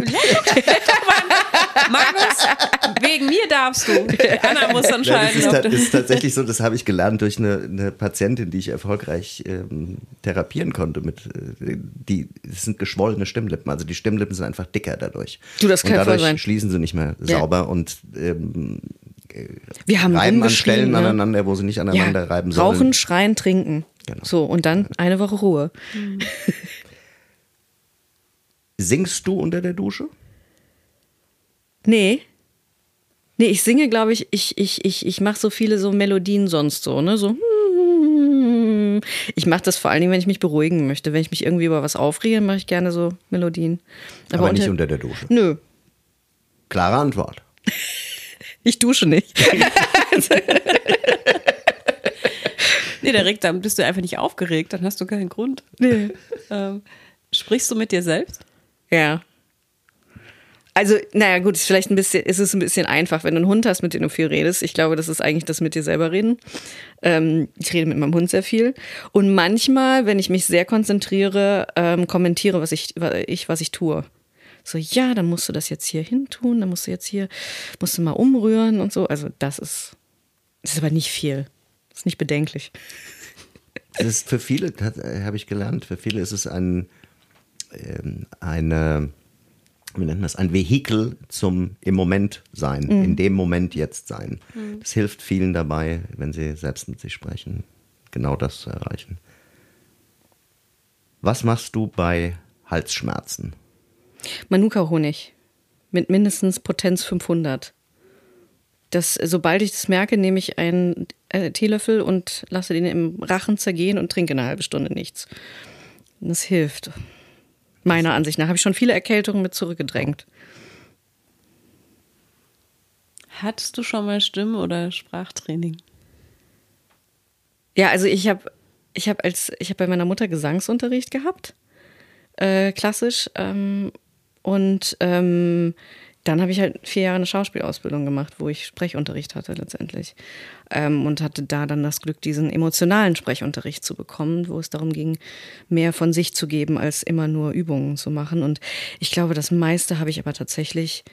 [SPEAKER 2] Markus, wegen mir darfst du. Die Anna muss
[SPEAKER 1] Ja, das
[SPEAKER 2] entscheiden,
[SPEAKER 1] ist,
[SPEAKER 2] ob
[SPEAKER 1] ta- das ist tatsächlich so, das habe ich gelernt durch eine, eine Patientin, die ich erfolgreich ähm, therapieren konnte. Mit, äh, die, das sind geschwollene Stimmlippen, also die Stimmlippen sind einfach dicker dadurch.
[SPEAKER 3] Du, das kann
[SPEAKER 1] und
[SPEAKER 3] voll
[SPEAKER 1] dadurch
[SPEAKER 3] sein.
[SPEAKER 1] schließen sie nicht mehr
[SPEAKER 3] Ja.
[SPEAKER 1] sauber und ähm,
[SPEAKER 3] Wir haben
[SPEAKER 1] reiben an Stellen
[SPEAKER 3] ne?
[SPEAKER 1] aneinander, wo sie nicht aneinander reiben sollen.
[SPEAKER 3] Rauchen, schreien, trinken.
[SPEAKER 1] Genau.
[SPEAKER 3] So, und dann eine Woche Ruhe.
[SPEAKER 1] Singst du unter der Dusche?
[SPEAKER 3] Nee. Nee, ich singe, glaube ich, ich, ich, ich, ich mache so viele so Melodien sonst so, ne? So. Ich mache das vor allen Dingen, wenn ich mich beruhigen möchte. Wenn ich mich irgendwie über was aufrege, mache ich gerne so Melodien.
[SPEAKER 1] Aber, nicht unter der Dusche.
[SPEAKER 3] Nö,
[SPEAKER 1] Klare Antwort.
[SPEAKER 3] ich dusche nicht.
[SPEAKER 2] Nee, direkt, dann bist du einfach nicht aufgeregt, dann hast du keinen Grund.
[SPEAKER 3] Nee.
[SPEAKER 2] Ähm, sprichst du mit dir selbst?
[SPEAKER 3] Ja. Also, naja, gut, ist vielleicht ein bisschen, ist es ein bisschen einfach, wenn du einen Hund hast, mit dem du viel redest. Ich glaube, das ist eigentlich das mit dir selber reden. Ähm, ich rede mit meinem Hund sehr viel. Und manchmal, wenn ich mich sehr konzentriere, ähm, kommentiere, was ich, wa- ich, was ich tue. So, ja, dann musst du das jetzt hier hin tun, dann musst du jetzt hier, musst du mal umrühren und so. Also, das ist, das ist aber nicht viel. Das ist nicht bedenklich.
[SPEAKER 1] Das ist für viele, äh, habe ich gelernt, für viele ist es ein, ähm, eine, wie nennt man das, ein Vehikel zum im Moment sein, in dem Moment jetzt sein. Das hilft vielen dabei, wenn sie selbst mit sich sprechen, genau das zu erreichen. Was machst du bei Halsschmerzen?
[SPEAKER 3] Manuka-Honig mit mindestens Potenz 500. Das, sobald ich das merke, nehme ich einen äh, Teelöffel und lasse den im Rachen zergehen und trinke eine halbe Stunde nichts. Das hilft. Meiner Ansicht nach habe ich schon viele Erkältungen mit zurückgedrängt.
[SPEAKER 2] Hattest du schon mal Stimme- oder Sprachtraining?
[SPEAKER 3] Ja, also ich habe ich hab als ich habe bei meiner Mutter Gesangsunterricht gehabt, äh, klassisch. Ähm, und ähm, dann habe ich halt vier Jahre eine Schauspielausbildung gemacht, wo ich Sprechunterricht hatte letztendlich. Ähm, und hatte da dann das Glück, diesen emotionalen Sprechunterricht zu bekommen, wo es darum ging, mehr von sich zu geben, als immer nur Übungen zu machen. Und ich glaube, das meiste habe ich aber tatsächlich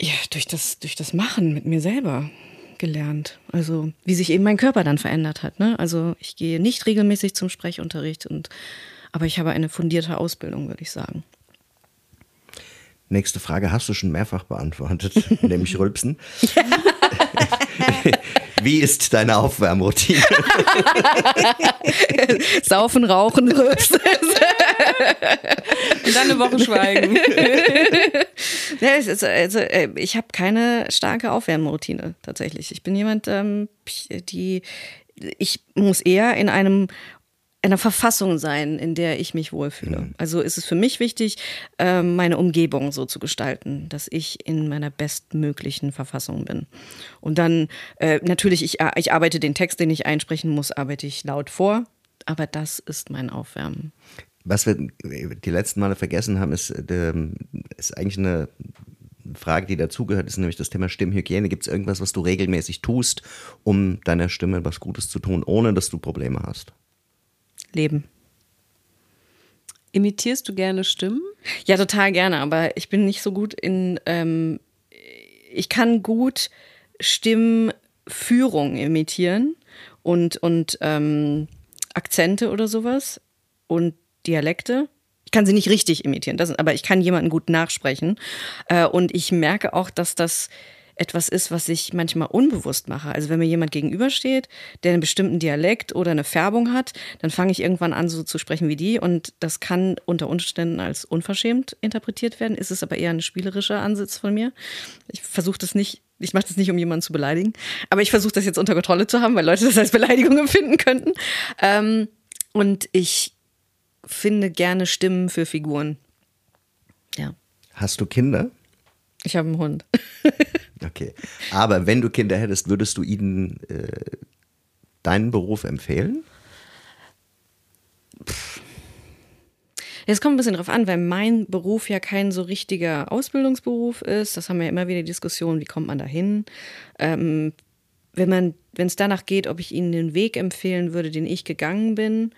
[SPEAKER 3] ja, durch das, durch das Machen mit mir selber gelernt. Also wie sich eben mein Körper dann verändert hat. Ne? Also ich gehe nicht regelmäßig zum Sprechunterricht und aber ich habe eine fundierte Ausbildung, würde ich sagen.
[SPEAKER 1] Nächste Frage hast du schon mehrfach beantwortet, nämlich Rülpsen. Wie ist deine Aufwärmroutine?
[SPEAKER 3] Saufen, rauchen, rülpsen.
[SPEAKER 2] Und dann eine Woche schweigen.
[SPEAKER 3] Also, äh, ich habe keine starke Aufwärmroutine tatsächlich. Ich bin jemand, ähm, die ich muss eher in einem einer Verfassung sein, in der ich mich wohlfühle. Mhm. Also ist es für mich wichtig, ähm, meine Umgebung so zu gestalten, dass ich in meiner bestmöglichen Verfassung bin. Und dann äh, natürlich, ich, ich arbeite den Text, den ich einsprechen muss, arbeite ich laut vor, aber das ist mein Aufwärmen.
[SPEAKER 1] Was wir die letzten Male vergessen haben, ist, ähm, ist eigentlich eine Frage, die dazugehört, ist nämlich das Thema Stimmhygiene. Gibt es irgendwas, was du regelmäßig tust, um deiner Stimme was Gutes zu tun, ohne dass du Probleme hast?
[SPEAKER 3] Leben.
[SPEAKER 2] Imitierst du gerne Stimmen?
[SPEAKER 3] Ja, total gerne, aber ich bin nicht so gut in. Ähm, ich kann gut Stimmführung imitieren und, und ähm, Akzente oder sowas und Dialekte. Ich kann sie nicht richtig imitieren, das, aber ich kann jemanden gut nachsprechen. Äh, und ich merke auch, dass das etwas ist, was ich manchmal unbewusst mache. Also wenn mir jemand gegenübersteht, der einen bestimmten Dialekt oder eine Färbung hat, dann fange ich irgendwann an, so zu sprechen wie die. Und das kann unter Umständen als unverschämt interpretiert werden. Ist es aber eher ein spielerischer Ansatz von mir. Ich versuche das nicht ich mache das nicht, um jemanden zu beleidigen, aber ich versuche das jetzt unter Kontrolle zu haben, weil Leute das als Beleidigung empfinden könnten. Ähm, und ich finde gerne Stimmen für Figuren. Ja.
[SPEAKER 1] Hast du Kinder?
[SPEAKER 3] Ich habe einen Hund.
[SPEAKER 1] okay. Aber wenn du Kinder hättest, würdest du ihnen äh, deinen Beruf empfehlen?
[SPEAKER 3] Es kommt ein bisschen drauf an, weil mein Beruf ja kein so richtiger Ausbildungsberuf ist. Das haben wir ja immer wieder Diskussionen, wie kommt man da hin? Ähm, wenn es danach geht, ob ich ihnen den Weg empfehlen würde, den ich gegangen bin,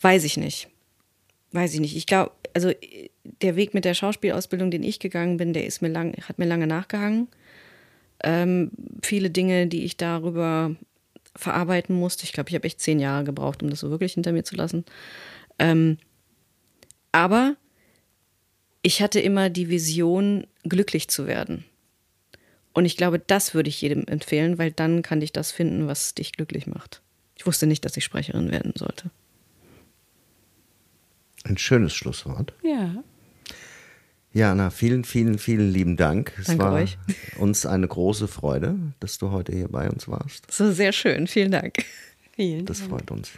[SPEAKER 3] Weiß ich nicht. Weiß ich nicht. Ich glaube, also der Weg mit der Schauspielausbildung, den ich gegangen bin, der ist mir lang, hat mir lange nachgehangen. Ähm, viele Dinge, die ich darüber verarbeiten musste. Ich glaube, ich habe echt zehn Jahre gebraucht, um das so wirklich hinter mir zu lassen. Ähm, aber ich hatte immer die Vision, glücklich zu werden. Und ich glaube, das würde ich jedem empfehlen, weil dann kann dich das finden, was dich glücklich macht. Ich wusste nicht, dass ich Sprecherin werden sollte.
[SPEAKER 1] Ein schönes Schlusswort.
[SPEAKER 2] Ja.
[SPEAKER 1] Jana, vielen, vielen, vielen lieben Dank.
[SPEAKER 3] Es Danke war euch.
[SPEAKER 1] uns eine große Freude, dass du heute hier bei uns warst.
[SPEAKER 3] So sehr schön. Vielen Dank.
[SPEAKER 2] Vielen
[SPEAKER 1] Das
[SPEAKER 2] Dank.
[SPEAKER 1] freut uns.